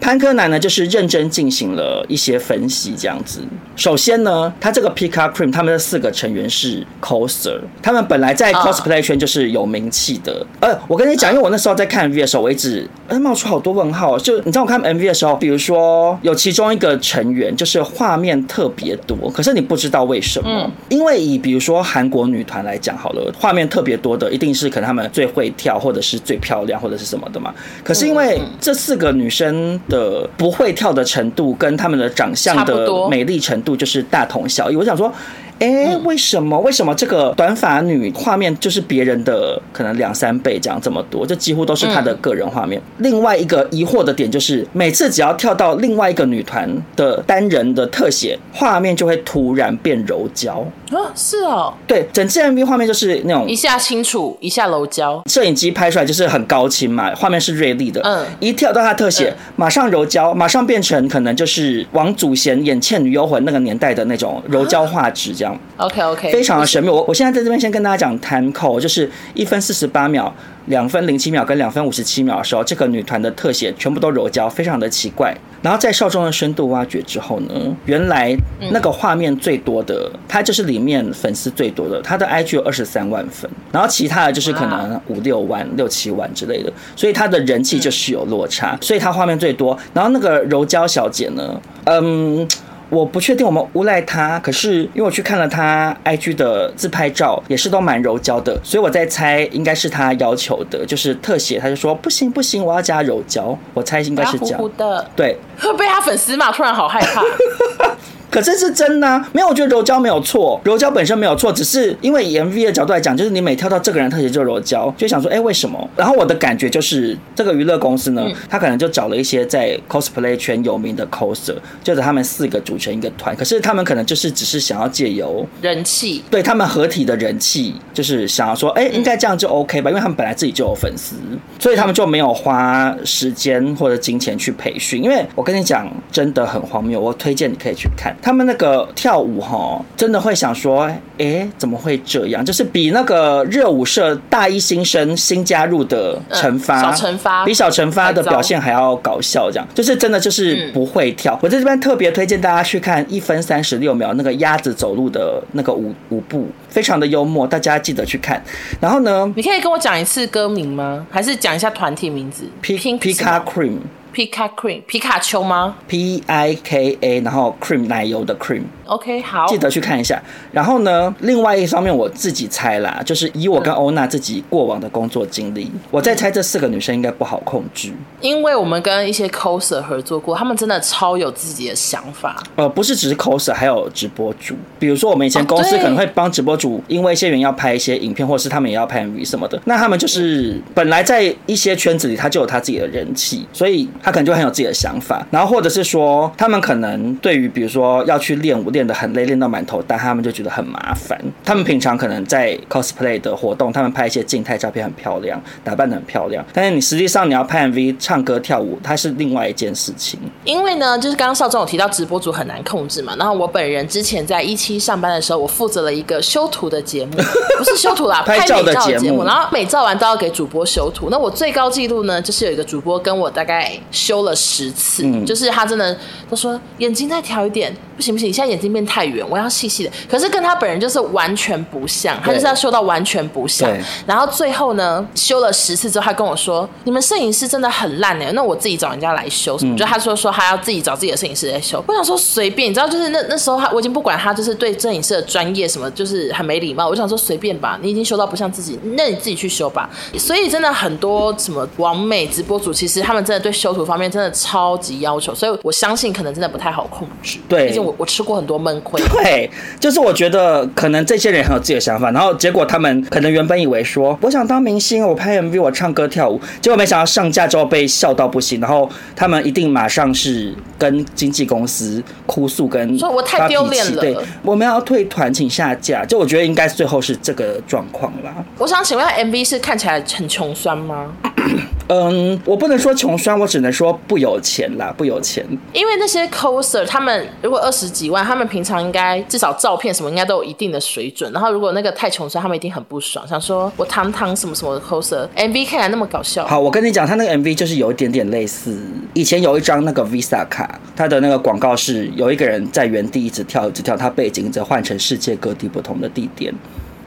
潘柯南呢，就是认真进行了一些分析，这样子。首先呢，他这个 Pika Cream 他们的四个成员是 coser，他们本来在 cosplay 圈就是有名气的。呃，我跟你讲，因为我那时候在看 MV 的时候，我一直哎冒出好多问号。就你知道我看 MV 的时候，比如说有其中一个成员就是画面特别多，可是你不知道为什么。因为以比如说韩国女团来讲好了，画面特别多的一定是可能他们最会跳，或者是最漂亮，或者是什么的嘛。可是因为这四个女生的呃，不会跳的程度跟他们的长相的美丽程度就是大同小异。我想说。哎、欸，为什么？为什么这个短发女画面就是别人的可能两三倍这样这么多？这几乎都是她的个人画面。另外一个疑惑的点就是，每次只要跳到另外一个女团的单人的特写，画面就会突然变柔焦。啊，是哦，对，整支 MV 画面就是那种一下清楚，一下柔焦。摄影机拍出来就是很高清嘛，画面是锐利的。嗯，一跳到她特写，马上柔焦，马上变成可能就是王祖贤演《倩女幽魂》那个年代的那种柔焦画质这样。OK OK，非常的神秘。我我现在在这边先跟大家讲 time code，就是一分四十八秒、两分零七秒跟两分五十七秒的时候，这个女团的特写全部都柔焦，非常的奇怪。然后在少中的深度挖掘之后呢，原来那个画面最多的，它就是里面粉丝最多的，它的 IG 有二十三万粉，然后其他的就是可能五六万、六七万之类的，所以它的人气就是有落差，所以它画面最多。然后那个柔焦小姐呢，嗯。我不确定我们诬赖他，可是因为我去看了他 IG 的自拍照，也是都蛮柔焦的，所以我在猜应该是他要求的，就是特写，他就说不行不行，我要加柔焦，我猜应该是这样。糊糊的，对，会 被他粉丝骂，突然好害怕。可是是真的啊，没有，我觉得柔焦没有错，柔焦本身没有错，只是因为以 MV 的角度来讲，就是你每跳到这个人特写就柔焦，就想说，哎、欸，为什么？然后我的感觉就是，这个娱乐公司呢，他可能就找了一些在 cosplay 圈有名的 coser，就是他们四个组成一个团，可是他们可能就是只是想要借由人气，对他们合体的人气，就是想要说，哎、欸，应该这样就 OK 吧，因为他们本来自己就有粉丝，所以他们就没有花时间或者金钱去培训。因为我跟你讲，真的很荒谬，我推荐你可以去看他们那个跳舞，哈，真的会想说，哎、欸，怎么会这样？就是比那个热舞社大一新生新加入的成发，小成发比小成发的表现还要搞笑，这样就是真的就是不会跳。我在这边特别推荐大家去看一分三十六秒那个鸭子走路的那个舞舞步，非常的幽默，大家记得去看。然后呢，你可以跟我讲一次歌名吗？还是讲一下团体名字。皮卡 cream 皮卡克，皮卡丘吗？P I K A，然后 cream 奶油的 cream。OK，好，记得去看一下。然后呢，另外一方面我自己猜啦，就是以我跟欧娜自己过往的工作经历，嗯、我在猜这四个女生应该不好控制，因为我们跟一些 coser 合作过，他们真的超有自己的想法。呃，不是只是 coser，还有直播主。比如说我们以前公司可能会帮直播主，因为一些原因要拍一些影片，或是他们也要拍 MV 什么的。那他们就是本来在一些圈子里，他就有他自己的人气，所以他可能就很有自己的想法。然后或者是说，他们可能对于比如说要去练舞练得很累，练到满头大，他们就觉得很麻烦。他们平常可能在 cosplay 的活动，他们拍一些静态照片很漂亮，打扮得很漂亮。但是你实际上你要拍 MV、唱歌、跳舞，它是另外一件事情。因为呢，就是刚刚少总有提到直播组很难控制嘛。然后我本人之前在一期上班的时候，我负责了一个修图的节目，不是修图啦，拍照的节目。然后每照完都要给主播修图。那我最高纪录呢，就是有一个主播跟我大概修了十次，嗯、就是他真的都说眼睛再调一点。不行不行，你现在眼睛变太圆，我要细细的。可是跟他本人就是完全不像，他就是要修到完全不像。然后最后呢，修了十次之后，他跟我说：“你们摄影师真的很烂哎，那我自己找人家来修什么？”嗯、就他说说他要自己找自己的摄影师来修。我想说随便，你知道，就是那那时候他我已经不管他，就是对摄影师的专业什么，就是很没礼貌。我想说随便吧，你已经修到不像自己，那你自己去修吧。所以真的很多什么完美直播主，其实他们真的对修图方面真的超级要求，所以我相信可能真的不太好控制。对，毕竟我。我吃过很多闷亏，对，就是我觉得可能这些人很有自己的想法，然后结果他们可能原本以为说我想当明星，我拍 MV，我唱歌跳舞，结果没想到上架之后被笑到不行，然后他们一定马上是跟经纪公司哭诉，跟说我太丢脸了，对，我们要退团，请下架。就我觉得应该最后是这个状况啦。我想请问，MV 是看起来很穷酸吗？嗯，我不能说穷酸，我只能说不有钱啦，不有钱。因为那些 coser 他们如果二十几万，他们平常应该至少照片什么应该都有一定的水准。然后如果那个太穷酸，他们一定很不爽，想说我堂堂什么什么的 coser，MV 看起来那么搞笑。好，我跟你讲，他那个 MV 就是有一点点类似以前有一张那个 Visa 卡，他的那个广告是有一个人在原地一直跳一直跳，他背景则换成世界各地不同的地点。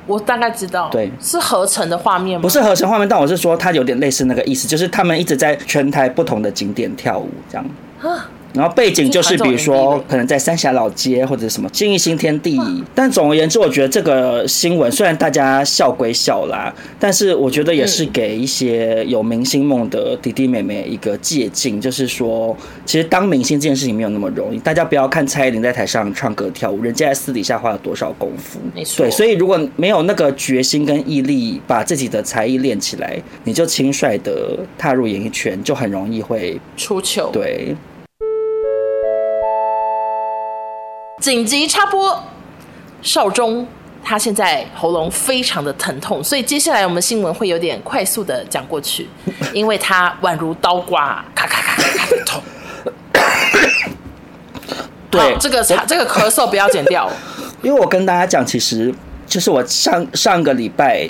我大概知道，对，是合成的画面吗？不是合成画面，但我是说，它有点类似那个意思，就是他们一直在全台不同的景点跳舞，这样。然后背景就是比如说可能在三峡老街或者什么信义新天地，但总而言之，我觉得这个新闻虽然大家笑归笑啦，但是我觉得也是给一些有明星梦的弟弟妹妹一个借镜，就是说，其实当明星这件事情没有那么容易。大家不要看蔡依林在台上唱歌跳舞，人家在私底下花了多少功夫。没错。对，所以如果没有那个决心跟毅力，把自己的才艺练起来，你就轻率的踏入演艺圈，就很容易会出糗。对。紧急插播，少中。他现在喉咙非常的疼痛，所以接下来我们新闻会有点快速的讲过去，因为他宛如刀刮，咔咔咔咔咔的痛。对，这个这个咳嗽不要剪掉，因为我跟大家讲，其实就是我上上个礼拜。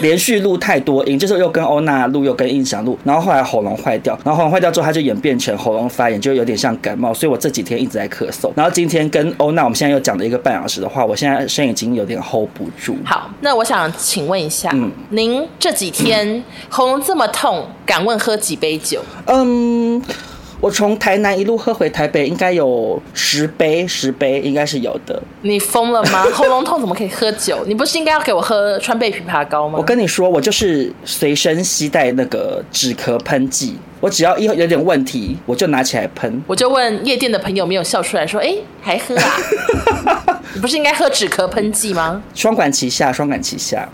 连续录太多音，就是又跟欧娜录，又跟印象录，然后后来喉咙坏掉，然后喉咙坏掉之后，它就演变成喉咙发炎，就有点像感冒，所以我这几天一直在咳嗽。然后今天跟欧娜，我们现在又讲了一个半小时的话，我现在声音已经有点 hold 不住。好，那我想请问一下，嗯，您这几天喉咙这么痛，敢问喝几杯酒？嗯。我从台南一路喝回台北，应该有十杯，十杯应该是有的。你疯了吗？喉咙痛怎么可以喝酒？你不是应该要给我喝川贝枇杷膏吗？我跟你说，我就是随身携带那个止咳喷剂。我只要一有点问题，我就拿起来喷。我就问夜店的朋友，没有笑出来说：“哎，还喝啊？你不是应该喝止咳喷剂吗？”双管齐下，双管齐下。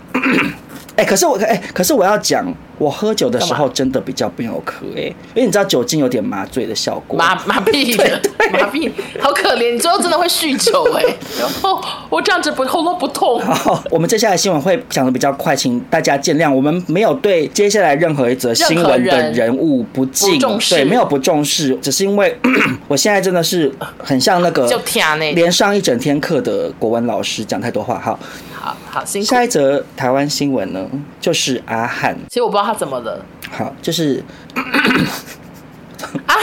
哎、欸，可是我哎、欸，可是我要讲，我喝酒的时候真的比较不要咳哎，因为你知道酒精有点麻醉的效果，麻麻痹的，麻痹，好可怜，你最后真的会酗酒哎。然后我这样子不喉咙不痛。好，我们接下来新闻会讲的比较快，请大家见谅，我们没有对接下来任何一则新闻的人物不敬，对，没有不重视，只是因为 我现在真的是很像那个连上一整天课的国文老师，讲太多话，好。好好，下一则台湾新闻呢，就是阿汉。其实我不知道他怎么了。好，就是。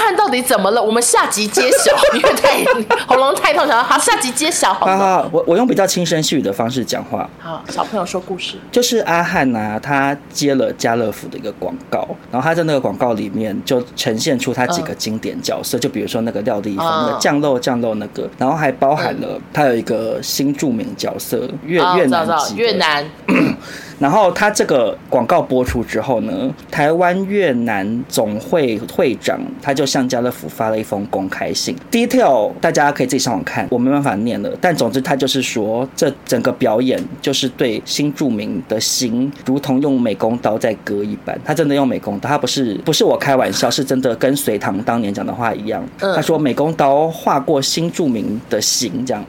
阿翰到底怎么了？我们下集揭晓，因为太 喉咙太痛，想要好下集揭晓。好，好，我我用比较轻声细语的方式讲话。好，小朋友说故事。就是阿汉呐、啊，他接了家乐福的一个广告，然后他在那个广告里面就呈现出他几个经典角色，嗯、就比如说那个廖丽芳，那个酱肉酱肉那个，然后还包含了他有一个新著名角色越、哦、越南越南。然后他这个广告播出之后呢，台湾越南总会会长他就向家乐福发了一封公开信，detail 大家可以自己上网看，我没办法念了。但总之他就是说，这整个表演就是对新著名的心，如同用美工刀在割一般。他真的用美工刀，他不是不是我开玩笑，是真的跟隋唐当年讲的话一样。他说美工刀划过新著名的心，这样。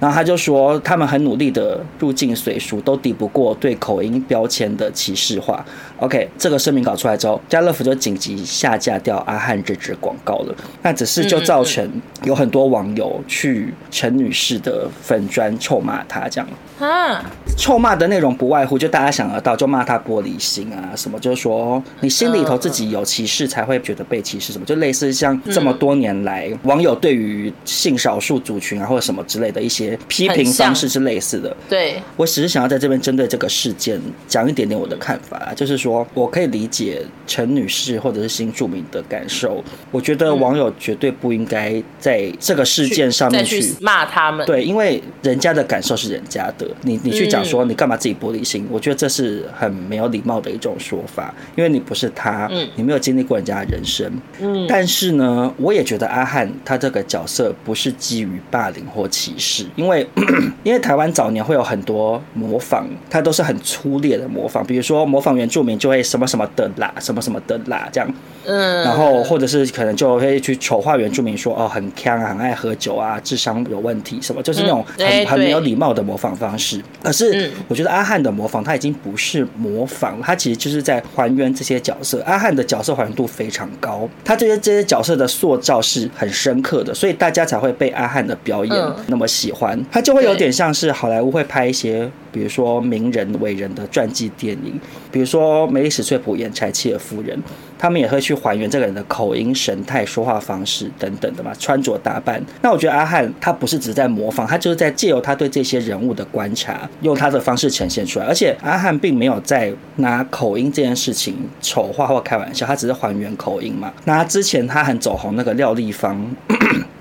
然后他就说，他们很努力的入境随俗，都抵不过对口。音标签的歧视化，OK，这个声明搞出来之后，家乐福就紧急下架掉阿汉这支广告了。那只是就造成有很多网友去陈女士的粉砖臭骂她，这样啊，臭骂的内容不外乎就大家想得到，就骂她玻璃心啊，什么就是说你心里头自己有歧视才会觉得被歧视，什么就类似像这么多年来网友对于性少数族群啊或者什么之类的一些批评方式是类似的。对，我只是想要在这边针对这个事件。讲一点点我的看法，就是说我可以理解陈女士或者是新住民的感受。我觉得网友绝对不应该在这个事件上面去骂他们。对，因为人家的感受是人家的，你你去讲说你干嘛自己玻璃心？我觉得这是很没有礼貌的一种说法，因为你不是他，你没有经历过人家的人生。嗯，但是呢，我也觉得阿汉他这个角色不是基于霸凌或歧视，因为 因为台湾早年会有很多模仿，他都是很。粗劣的模仿，比如说模仿原住民就会什么什么的啦，什么什么的啦，这样，嗯，然后或者是可能就会去丑化原住民说，说哦很锵啊，很爱喝酒啊，智商有问题什么，就是那种很很没有礼貌的模仿方式。可是我觉得阿汉的模仿他已经不是模仿，他其实就是在还原这些角色。阿汉的角色还原度非常高，他这些这些角色的塑造是很深刻的，所以大家才会被阿汉的表演那么喜欢。他就会有点像是好莱坞会拍一些。比如说名人伟人的传记电影，比如说梅丽史翠普演柴契尔夫人，他们也会去还原这个人的口音、神态、说话方式等等的嘛，穿着打扮。那我觉得阿汉他不是只在模仿，他就是在借由他对这些人物的观察，用他的方式呈现出来。而且阿汉并没有在拿口音这件事情丑化或开玩笑，他只是还原口音嘛。那之前他很走红那个廖丽芳。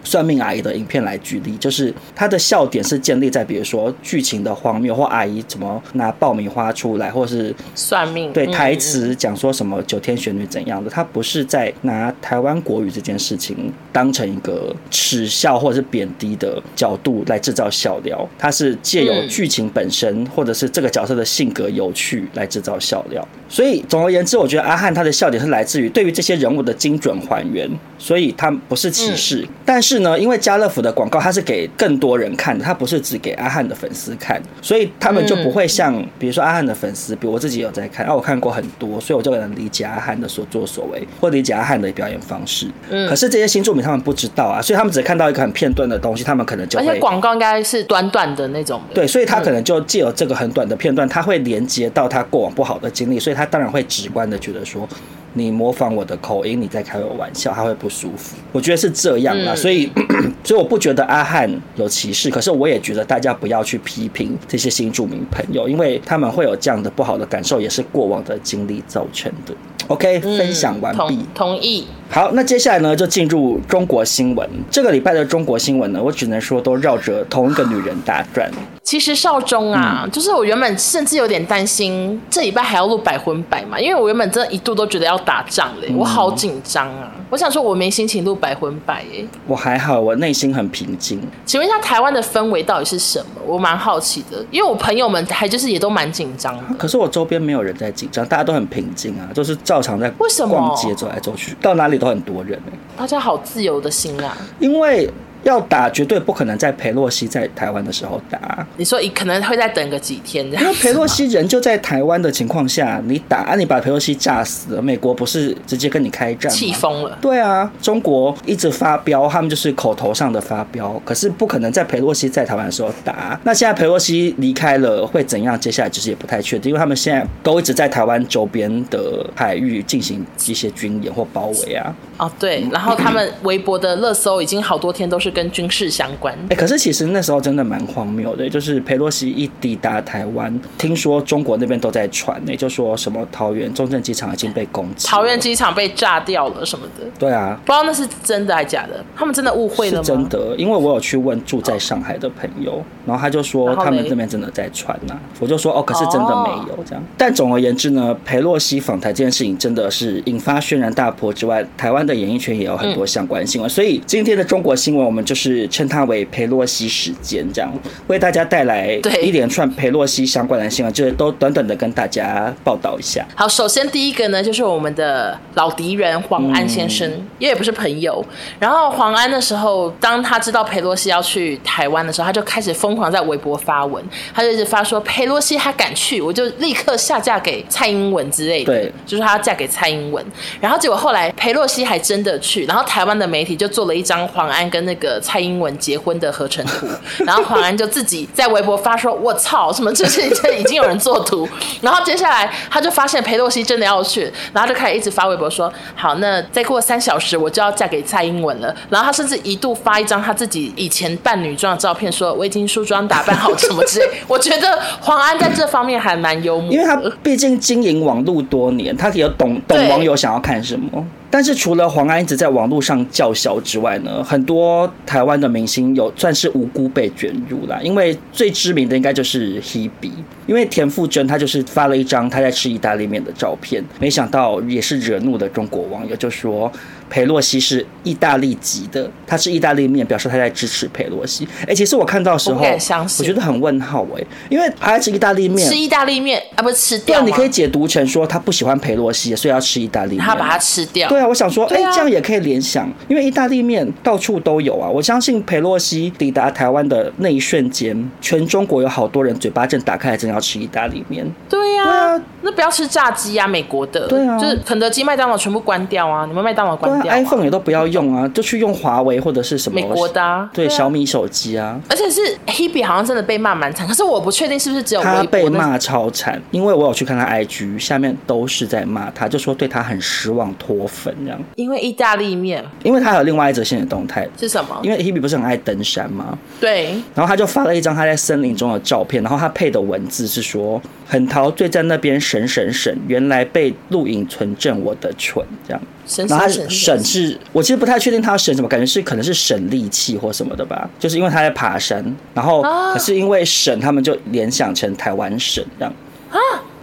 算命阿姨的影片来举例，就是她的笑点是建立在比如说剧情的荒谬，或阿姨怎么拿爆米花出来，或是算命对台词讲说什么九天玄女怎样的，他不是在拿台湾国语这件事情当成一个耻笑或者是贬低的角度来制造笑料，他是借由剧情本身或者是这个角色的性格有趣来制造笑料。所以总而言之，我觉得阿汉他的笑点是来自于对于这些人物的精准还原，所以他不是歧视，但是。呢，因为家乐福的广告它是给更多人看的，它不是只给阿汉的粉丝看，所以他们就不会像，比如说阿汉的粉丝，比如我自己有在看，啊，我看过很多，所以我就能理解阿汉的所作所为，或理解阿汉的表演方式。嗯，可是这些新住民他们不知道啊，所以他们只看到一个很片段的东西，他们可能就会，而且广告应该是短短的那种的，对，所以他可能就借由这个很短的片段，他会连接到他过往不好的经历，所以他当然会直观的觉得说。你模仿我的口音，你在开我玩笑，他会不舒服。我觉得是这样啦，所以，所以我不觉得阿汉有歧视，可是我也觉得大家不要去批评这些新著名朋友，因为他们会有这样的不好的感受，也是过往的经历造成的。OK，分享完毕，同意。好，那接下来呢，就进入中国新闻。这个礼拜的中国新闻呢，我只能说都绕着同一个女人打转。其实少中啊，嗯、就是我原本甚至有点担心这礼拜还要录百分百嘛，因为我原本真的一度都觉得要打仗嘞，嗯、我好紧张啊！我想说我没心情录百分百耶。我还好，我内心很平静。请问一下，台湾的氛围到底是什么？我蛮好奇的，因为我朋友们还就是也都蛮紧张。可是我周边没有人在紧张，大家都很平静啊，都是照常在逛街走来走去，到哪里都很多人。大家好自由的心啊，因为。要打绝对不可能在裴洛西在台湾的时候打。你说你可能会再等个几天这样。因为裴洛西人就在台湾的情况下，你打啊，你把裴洛西炸死了，美国不是直接跟你开战？气疯了。对啊，中国一直发飙，他们就是口头上的发飙，可是不可能在裴洛西在台湾的时候打。那现在裴洛西离开了会怎样？接下来其实也不太确定，因为他们现在都一直在台湾周边的海域进行一些军演或包围啊。哦，对，然后他们微博的热搜已经好多天都是跟军事相关。哎，可是其实那时候真的蛮荒谬的，就是裴洛西一抵达台湾，听说中国那边都在传，也就说什么桃园中正机场已经被攻击，桃园机场被炸掉了什么的。对啊，不知道那是真的还是假的，他们真的误会了吗？是真的，因为我有去问住在上海的朋友，然后他就说他们这边真的在传呐、啊，我就说哦，可是真的没有这样。但总而言之呢，裴洛西访台这件事情真的是引发轩然大波之外，台湾的演艺圈也有很。很多相关新闻，所以今天的中国新闻，我们就是称它为裴洛西时间，这样为大家带来一连串裴洛西相关的新闻，就是都短短的跟大家报道一下。好，首先第一个呢，就是我们的老敌人黄安先生，嗯、因为也不是朋友。然后黄安的时候，当他知道裴洛西要去台湾的时候，他就开始疯狂在微博发文，他就一直发说裴洛西他敢去，我就立刻下嫁给蔡英文之类的，对，就是他要嫁给蔡英文。然后结果后来裴洛西还真的去，然后台湾的媒体就做了一张黄安跟那个蔡英文结婚的合成图，然后黄安就自己在微博发说：“我操，什么这是这已经有人做图。”然后接下来他就发现裴洛西真的要去，然后就开始一直发微博说：“好，那再过三小时我就要嫁给蔡英文了。”然后他甚至一度发一张他自己以前扮女装的照片，说：“我已经梳妆打扮好，什么之类。”我觉得黄安在这方面还蛮幽默，因为他毕竟经营网络多年，他也懂懂网友想要看什么。但是除了黄安一直在网络上叫嚣之外呢，很多台湾的明星有算是无辜被卷入了，因为最知名的应该就是 Hebe，因为田馥甄她就是发了一张她在吃意大利面的照片，没想到也是惹怒了中国网友，就说。裴洛西是意大利籍的，他是意大利面，表示他在支持佩洛西。哎、欸，其实我看到的时候，我，觉得很问号哎，因为他吃意大利面，吃意大利面啊，不是吃掉。对，你可以解读成说他不喜欢裴洛西，所以要吃意大利面，他把它吃掉。对啊，我想说，哎、欸，这样也可以联想，因为意大利面到处都有啊。我相信裴洛西抵达台湾的那一瞬间，全中国有好多人嘴巴正打开来，正要吃意大利面。对呀、啊，对啊，那不要吃炸鸡啊，美国的，对啊，就是肯德基、麦当劳全部关掉啊，你们麦当劳关掉。iPhone 也都不要用啊，就去用华为或者是什么美国的、啊，对，对啊、小米手机啊。而且是 Hebe 好像真的被骂蛮惨，可是我不确定是不是只有他被骂超惨，因为我有去看他 IG，下面都是在骂他，就说对他很失望、脱粉这样。因为意大利面，因为他有另外一则新的动态是什么？因为 Hebe 不是很爱登山吗？对。然后他就发了一张他在森林中的照片，然后他配的文字是说很陶醉在那边省省省，原来被录影存证我的蠢这样。然后他省是，我其实不太确定他要省什么，感觉是可能是省力气或什么的吧，就是因为他在爬山，然后可是因为省，他们就联想成台湾省这样。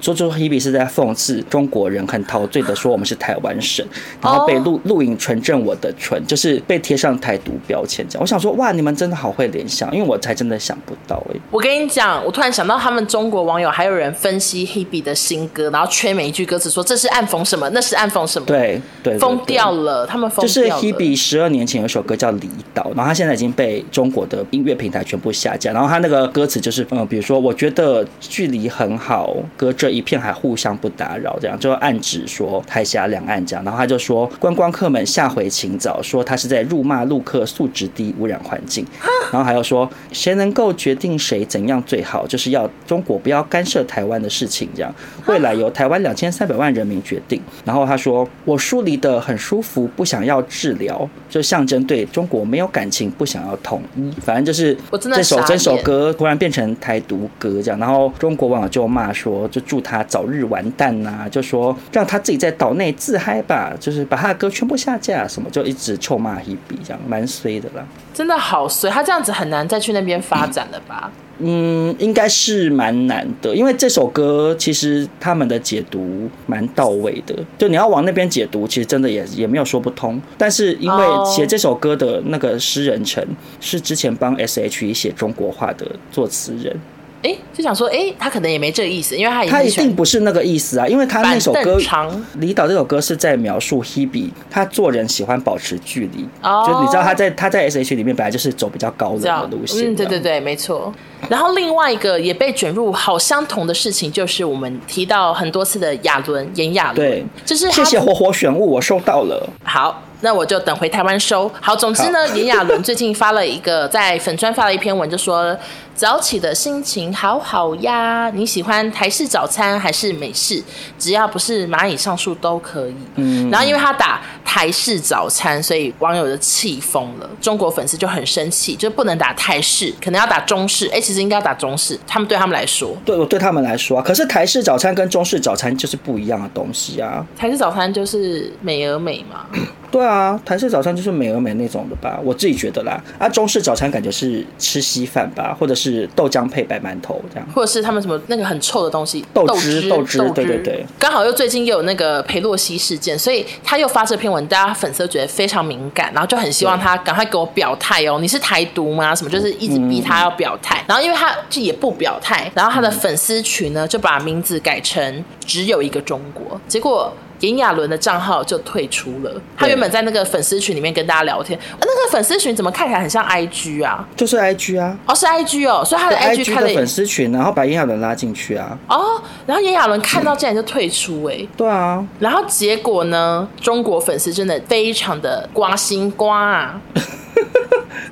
说出 Hebe 是在讽刺中国人很陶醉的说我们是台湾省，然后被录录影纯正我的纯，就是被贴上台独标签这样。我想说哇，你们真的好会联想，因为我才真的想不到哎。我跟你讲，我突然想到他们中国网友还有人分析 Hebe 的新歌，然后缺每一句歌词说这是暗讽什么，那是暗讽什么。对对，疯掉了，他们。就是 Hebe 十二年前有首歌叫《离岛》，然后他现在已经被中国的音乐平台全部下架，然后他那个歌词就是嗯，比如说我觉得距离很好，隔着一片海互相。不打扰，这样就暗指说台峡两岸这样，然后他就说观光客们下回请早，说他是在辱骂陆客素质低、污染环境，然后还有说谁能够决定谁怎样最好，就是要中国不要干涉台湾的事情，这样未来由台湾两千三百万人民决定。然后他说我疏离的很舒服，不想要治疗，就象征对中国没有感情，不想要统一。反正就是这首这首歌突然变成台独歌这样，然后中国网友就骂说，就祝他早日完蛋呐、啊，就说让他自己在岛内自嗨吧，就是把他的歌全部下架什么，就一直臭骂 Hebe 这样，蛮衰的啦。真的好衰，他这样子很难再去那边发展了吧？嗯，应该是蛮难的，因为这首歌其实他们的解读蛮到位的，就你要往那边解读，其实真的也也没有说不通。但是因为写这首歌的那个诗人陈是之前帮 S.H.E 写中国话的作词人。哎、欸，就想说，哎、欸，他可能也没这个意思，因为他他一定不是那个意思啊，因为他那首歌《离岛》这首歌是在描述 Hebe 他做人喜欢保持距离，哦，就你知道他在他在 S.H 里面本来就是走比较高冷的路线，嗯，对对对，没错。然后另外一个也被卷入好相同的事情，就是我们提到很多次的亚伦，炎亚纶，对，就是谢谢活活选物，我收到了。好。那我就等回台湾收。好，总之呢，炎亚纶最近发了一个在粉专发了一篇文，就说早起的心情好好呀。你喜欢台式早餐还是美式？只要不是蚂蚁上树都可以。嗯。然后因为他打台式早餐，所以网友就气疯了。中国粉丝就很生气，就不能打台式，可能要打中式。哎、欸，其实应该要打中式。他们对他们来说，对我对他们来说啊，可是台式早餐跟中式早餐就是不一样的东西啊。台式早餐就是美而美嘛。对啊，台式早餐就是美而美那种的吧，我自己觉得啦。啊，中式早餐感觉是吃稀饭吧，或者是豆浆配白馒头这样，或者是他们什么那个很臭的东西，豆汁，豆汁，对对对。刚好又最近又有那个裴洛西事件，所以他又发这篇文，大家粉丝觉得非常敏感，然后就很希望他赶快给我表态哦，你是台独吗？什么就是一直逼他要表态，然后因为他就也不表态，然后他的粉丝群呢就把名字改成只有一个中国，结果。炎亚纶的账号就退出了。他原本在那个粉丝群里面跟大家聊天，那个粉丝群怎么看起来很像 IG 啊？就是 IG 啊。哦，是 IG 哦，所以他的 IG 开了粉丝群，然后把炎亚纶拉进去啊。哦，然后炎亚纶看到竟然就退出哎、欸。对啊。然后结果呢？中国粉丝真的非常的瓜心瓜啊。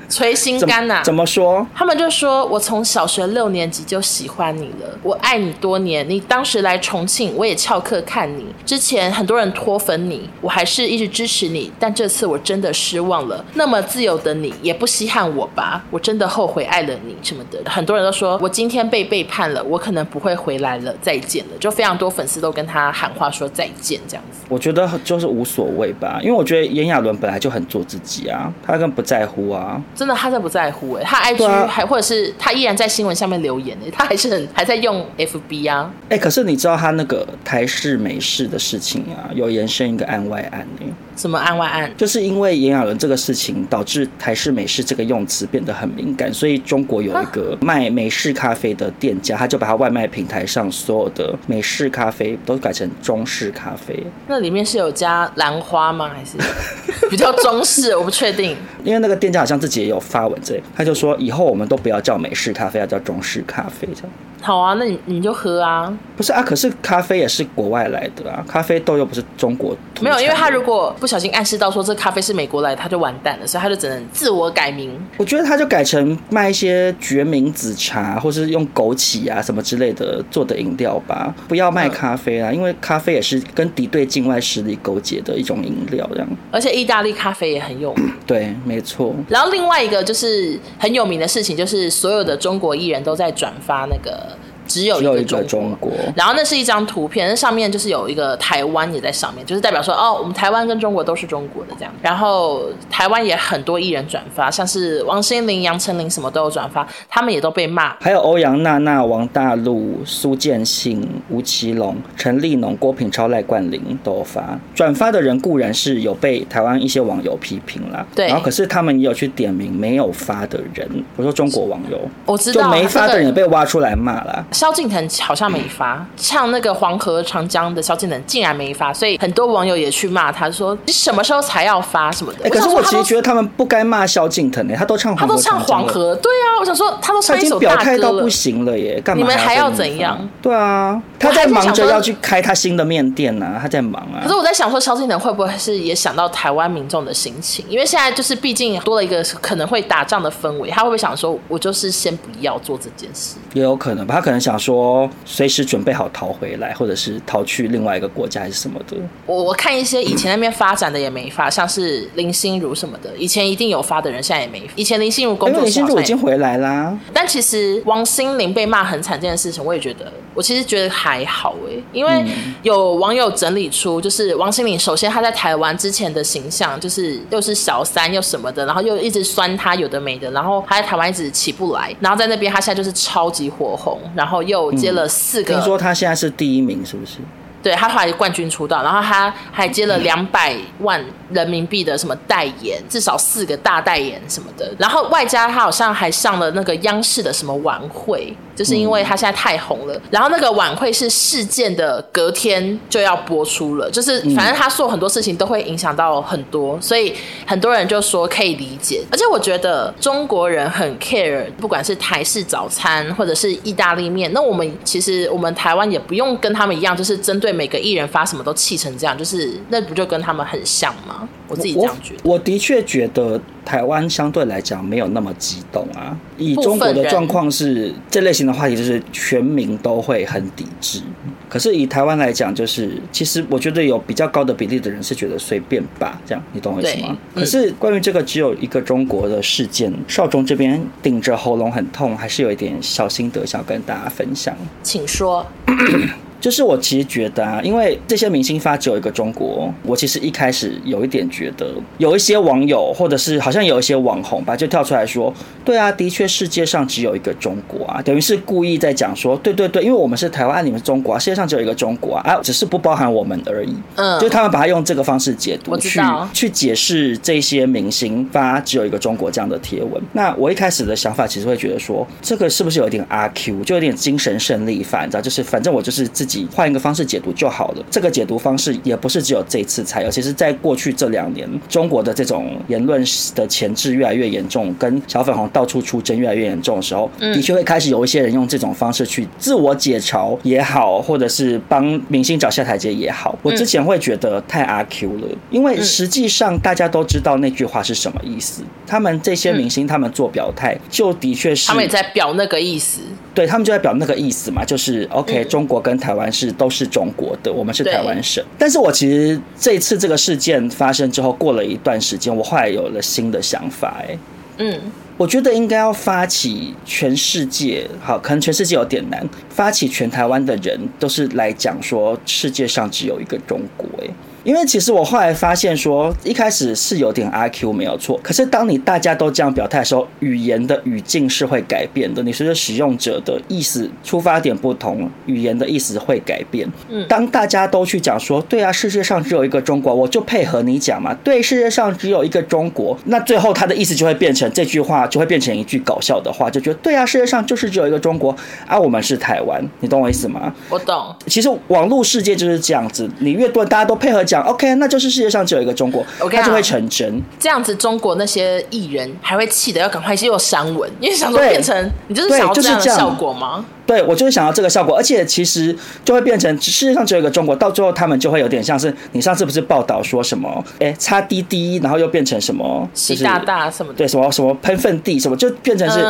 捶心肝呐、啊？怎么说？他们就说：“我从小学六年级就喜欢你了，我爱你多年。你当时来重庆，我也翘课看你。之前很多人脱粉你，我还是一直支持你。但这次我真的失望了。那么自由的你，也不稀罕我吧？我真的后悔爱了你什么的。很多人都说我今天被背叛了，我可能不会回来了，再见了。就非常多粉丝都跟他喊话说再见，这样子。我觉得就是无所谓吧，因为我觉得炎亚纶本来就很做自己啊，他更不在乎啊。”真的，他在不在乎哎，他 IG 还、啊、或者是他依然在新闻下面留言哎，他还是很还在用 FB 啊。哎，可是你知道他那个台式美式的事情啊，有延伸一个案外案哎。什么案外案？就是因为炎亚纶这个事情，导致台式美式这个用词变得很敏感，所以中国有一个卖美式咖啡的店家，他就把他外卖平台上所有的美式咖啡都改成中式咖啡。那里面是有加兰花吗？还是 比较中式？我不确定。因为那个店家好像自己也有发文这，他就说以后我们都不要叫美式咖啡，要叫中式咖啡这样。好啊，那你你就喝啊。不是啊，可是咖啡也是国外来的啊，咖啡豆又不是中国。没有，因为他如果不小心暗示到说这咖啡是美国来的，他就完蛋了，所以他就只能自我改名。我觉得他就改成卖一些决明子茶，或是用枸杞啊什么之类的做的饮料吧，不要卖咖啡啦，嗯、因为咖啡也是跟敌对境外势力勾结的一种饮料，这样。而且意大利咖啡也很有名。对，没错。然后另外一个就是很有名的事情，就是所有的中国艺人都在转发那个。只有一个中国，然后那是一张图片，那上面就是有一个台湾也在上面，就是代表说哦，我们台湾跟中国都是中国的这样。然后台湾也很多艺人转发，像是王心凌、杨丞琳什么都有转发，他们也都被骂。还有欧阳娜娜、王大陆、苏建信、吴奇隆、陈立农、郭品超、赖冠霖都有发。转发的人固然是有被台湾一些网友批评啦，对，然后可是他们也有去点名没有发的人，我说中国网友，我知道就没发的人也被挖出来骂了。萧敬腾好像没发，唱那个黄河长江的萧敬腾竟然没发，所以很多网友也去骂他，说你什么时候才要发什么的。可是我其实觉得他们不该骂萧敬腾呢，他都唱黄河，他都唱黄河，对啊，我想说他都唱一首大歌了，他已经表态到不行了耶，干嘛？你们还要怎样？对啊，他在忙着要去开他新的面店呢、啊，他在忙啊。可是我在想说，萧敬腾会不会是也想到台湾民众的心情？因为现在就是毕竟多了一个可能会打仗的氛围，他会不会想说，我就是先不要做这件事？也有可能吧，他可能想说随时准备好逃回来，或者是逃去另外一个国家还是什么的。我我看一些以前那边发展的也没发，像是林心如什么的，以前一定有发的人，现在也没。以前林心如工作，林心如已经回来啦。但其实王心凌被骂很惨这件事情，我也觉得，我其实觉得还好哎，因为有网友整理出，就是王心凌首先她在台湾之前的形象，就是又是小三又什么的，然后又一直酸她有的没的，然后她在台湾一直起不来，然后在那边她现在就是超级火红，然后又接了四个，听说他现在是第一名，是不是？对，他后来冠军出道，然后他还接了两百万人民币的什么代言，至少四个大代言什么的，然后外加他好像还上了那个央视的什么晚会。就是因为他现在太红了，然后那个晚会是事件的隔天就要播出了，就是反正他做很多事情都会影响到很多，所以很多人就说可以理解。而且我觉得中国人很 care，不管是台式早餐或者是意大利面，那我们其实我们台湾也不用跟他们一样，就是针对每个艺人发什么都气成这样，就是那不就跟他们很像吗？我自己这样觉得。我，我的确觉得。台湾相对来讲没有那么激动啊。以中国的状况是，这类型的话题就是全民都会很抵制。可是以台湾来讲，就是其实我觉得有比较高的比例的人是觉得随便吧，这样你懂我意思吗？可是关于这个只有一个中国的事件，少中这边顶着喉咙很痛，还是有一点小心得想跟大家分享。请说。就是我其实觉得啊，因为这些明星发只有一个中国，我其实一开始有一点觉得，有一些网友或者是好像有一些网红吧，就跳出来说，对啊，的确世界上只有一个中国啊，等于是故意在讲说，对对对，因为我们是台湾，你们是中国啊，世界上只有一个中国啊，啊，只是不包含我们而已。嗯，就他们把它用这个方式解读，去去解释这些明星发只有一个中国这样的贴文。那我一开始的想法其实会觉得说，这个是不是有点阿 Q，就有点精神胜利法，你知道，就是反正我就是自己。换一个方式解读就好了。这个解读方式也不是只有这一次才有，其实在过去这两年，中国的这种言论的前置越来越严重，跟小粉红到处出征越来越严重的时候，的确会开始有一些人用这种方式去自我解嘲也好，或者是帮明星找下台阶也好。我之前会觉得太阿 Q 了，因为实际上大家都知道那句话是什么意思。他们这些明星他们做表态，就的确是他们也在表那个意思。对，他们就在表那个意思嘛，就是 OK，中国跟台湾是都是中国的，我们是台湾省。但是我其实这次这个事件发生之后，过了一段时间，我后来有了新的想法，哎，嗯，我觉得应该要发起全世界，好，可能全世界有点难，发起全台湾的人都是来讲说，世界上只有一个中国，哎。因为其实我后来发现说，一开始是有点阿 Q 没有错，可是当你大家都这样表态的时候，语言的语境是会改变的。你随着使用者的意思出发点不同，语言的意思会改变。嗯，当大家都去讲说，对啊，世界上只有一个中国，我就配合你讲嘛。对，世界上只有一个中国，那最后他的意思就会变成这句话就会变成一句搞笑的话，就觉得对啊，世界上就是只有一个中国啊，我们是台湾，你懂我意思吗？我懂。其实网络世界就是这样子，你越多大家都配合。讲 OK，那就是世界上只有一个中国，okay, 它就会成真。这样子，中国那些艺人还会气得要赶快又删文，因为想说变成你就是想要这样。的效果吗？对，我就是想要这个效果，而且其实就会变成世界上只有一个中国，到最后他们就会有点像是你上次不是报道说什么，哎，擦滴滴，然后又变成什么习大大什么的，对，什么什么喷粪地什么，就变成是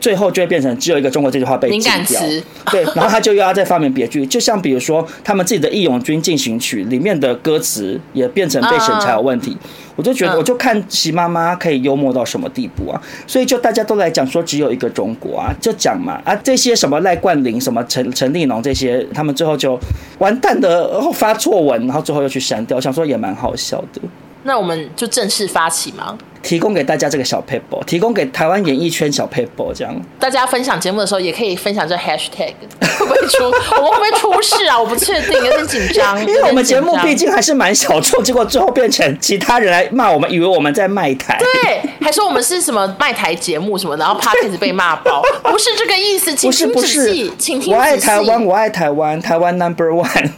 最后就会变成只有一个中国这句话被禁掉，敏感词，对，然后他就又要再发明别句，就像比如说他们自己的《义勇军进行曲》里面的歌词也变成被审查有问题。我就觉得，我就看习妈妈可以幽默到什么地步啊！所以就大家都来讲说只有一个中国啊，就讲嘛啊，这些什么赖冠霖、什么陈陈立农这些，他们最后就完蛋的，然后发错文，然后最后又去删掉，我想说也蛮好笑的。那我们就正式发起吗？提供给大家这个小 paper，提供给台湾演艺圈小 paper，这样大家分享节目的时候也可以分享这 hashtag，会不会出？我们会不会出事啊？我不确定，有点紧张。因为我们节目毕竟还是蛮小众，结果最后变成其他人来骂我们，以为我们在卖台，对，还说我们是什么卖台节目什么，然后 Podcast 被骂爆，不是这个意思，请听仔细，请听仔细。我爱台湾，我爱台湾，台湾 Number One。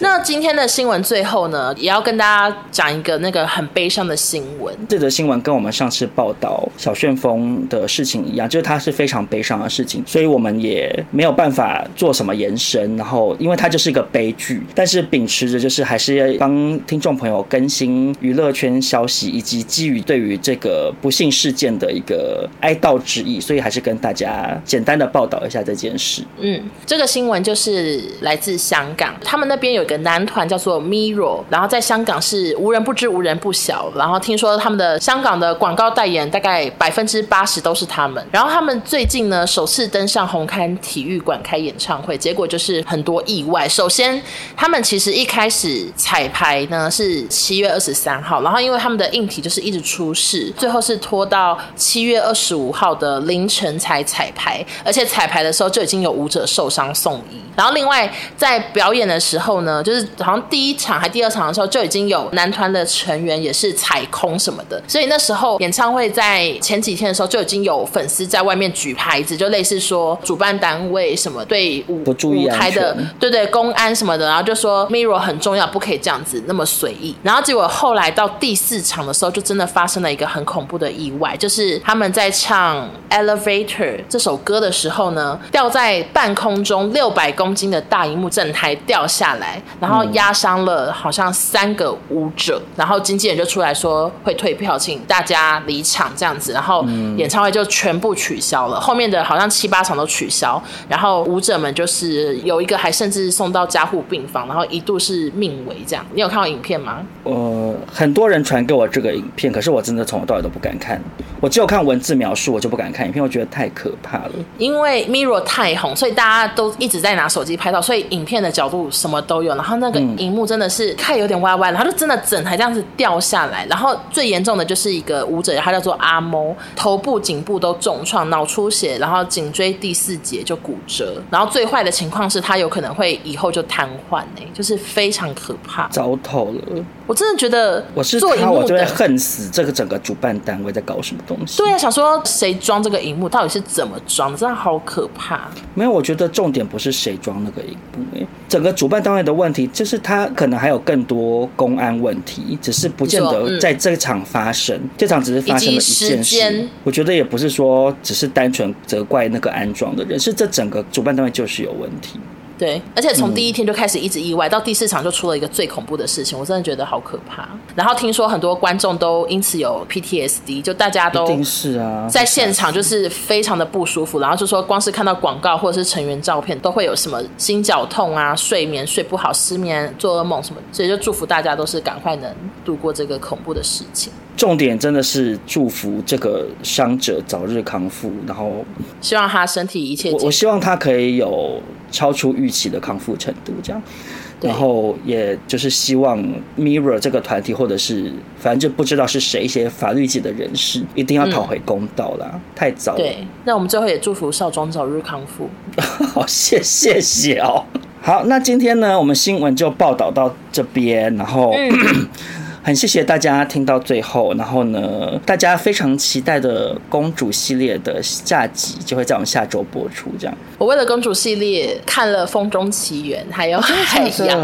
那今天的新闻最后呢，也要跟大家讲一个那个很悲伤的新闻。这则新闻跟我们上次报道小旋风的事情一样，就是它是非常悲伤的事情，所以我们也没有办法做什么延伸。然后，因为它就是一个悲剧，但是秉持着就是还是要帮听众朋友更新娱乐圈消息，以及基于对于这个不幸事件的一个哀悼之意，所以还是跟大家简单的报道一下这件事。嗯，这个新闻就是来自香港，他们那边有个男团叫做 MIRO，然后在香港是无人不知、无人不晓。然后听说他们的香港的广告代言大概百分之八十都是他们。然后他们最近呢首次登上红磡体育馆开演唱会，结果就是很多意外。首先，他们其实一开始彩排呢是七月二十三号，然后因为他们的硬体就是一直出事，最后是拖到七月二十五号的凌晨才彩排，而且彩排的时候就已经有舞者受伤送医。然后另外在表演的时候呢，就是好像第一场还第二场的时候就已经有男团的成员也是踩空什么的，所以那时候演唱会在前几天的时候就已经有粉丝在外面举牌子，就类似说主办单位什么对舞舞台的对对公安什么的，然后就说 Mirror 很重要，不可以这样子那么随意。然后结果后来到第四场的时候，就真的发生了一个很恐怖的意外，就是他们在唱 Elevator 这首歌的时候呢，掉在半空中六百公。公斤的大荧幕正台掉下来，然后压伤了好像三个舞者，然后经纪人就出来说会退票，请大家离场这样子，然后演唱会就全部取消了，后面的好像七八场都取消，然后舞者们就是有一个还甚至送到加护病房，然后一度是命危这样。你有看到影片吗？呃，很多人传给我这个影片，可是我真的从头到尾都不敢看，我只有看文字描述，我就不敢看影片，我觉得太可怕了。因为 Mirror 太红，所以大家都一直在拿。手机拍照，所以影片的角度什么都有。然后那个荧幕真的是看有点歪歪，然后就真的整台这样子掉下来。然后最严重的就是一个舞者，他叫做阿猫，头部、颈部都重创，脑出血，然后颈椎第四节就骨折。然后最坏的情况是他有可能会以后就瘫痪，哎，就是非常可怕，糟透了。我真的觉得，我是他，我就会恨死这个整个主办单位在搞什么东西。对、啊，想说谁装这个荧幕，到底是怎么装的？真的好可怕。没有，我觉得重点不是谁装那个荧幕，整个主办单位的问题就是他可能还有更多公安问题，只是不见得在这场发生。嗯、这场只是发生了一件事，我觉得也不是说只是单纯责怪那个安装的人，是这整个主办单位就是有问题。对，而且从第一天就开始一直意外，嗯、到第四场就出了一个最恐怖的事情，我真的觉得好可怕。然后听说很多观众都因此有 PTSD，就大家都是啊，在现场就是非常的不舒服。然后就说光是看到广告或者是成员照片，都会有什么心绞痛啊、睡眠睡不好、失眠、做噩梦什么。所以就祝福大家都是赶快能度过这个恐怖的事情。重点真的是祝福这个伤者早日康复，然后希望他身体一切。我我希望他可以有超出预期的康复程度，这样。然后也就是希望 Mirror 这个团体，或者是反正就不知道是谁一些法律界的人士，一定要讨回公道啦。嗯、太早了。对，那我们最后也祝福少庄早日康复。好，谢谢谢哦。好，那今天呢，我们新闻就报道到这边，然后。嗯 很谢谢大家听到最后，然后呢，大家非常期待的公主系列的下集就会在我们下周播出。这样，我为了公主系列看了《风中奇缘》，还有海洋，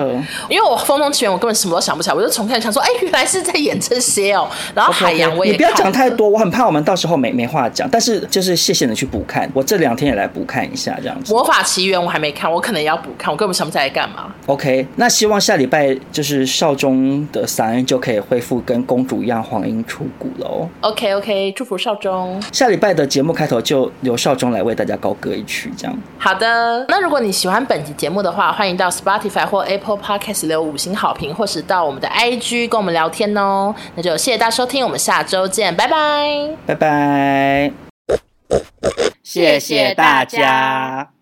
因为我《风中奇缘》我根本什么都想不起来，我就重看想说，哎，原来是在演这些哦。然后海洋我也 okay. 你不要讲太多，我很怕我们到时候没没话讲。但是就是谢谢你去补看，我这两天也来补看一下这样子。魔法奇缘我还没看，我可能也要补看，我根本想不起来干嘛。OK，那希望下礼拜就是少中的三就可以。可以恢复跟公主一样黄莺出谷喽。OK OK，祝福少中。下礼拜的节目开头就由少中来为大家高歌一曲，这样。好的，那如果你喜欢本集节目的话，欢迎到 Spotify 或 Apple Podcast 留五星好评，或是到我们的 IG 跟我们聊天哦。那就谢谢大家收听，我们下周见，拜拜，拜拜，谢谢大家。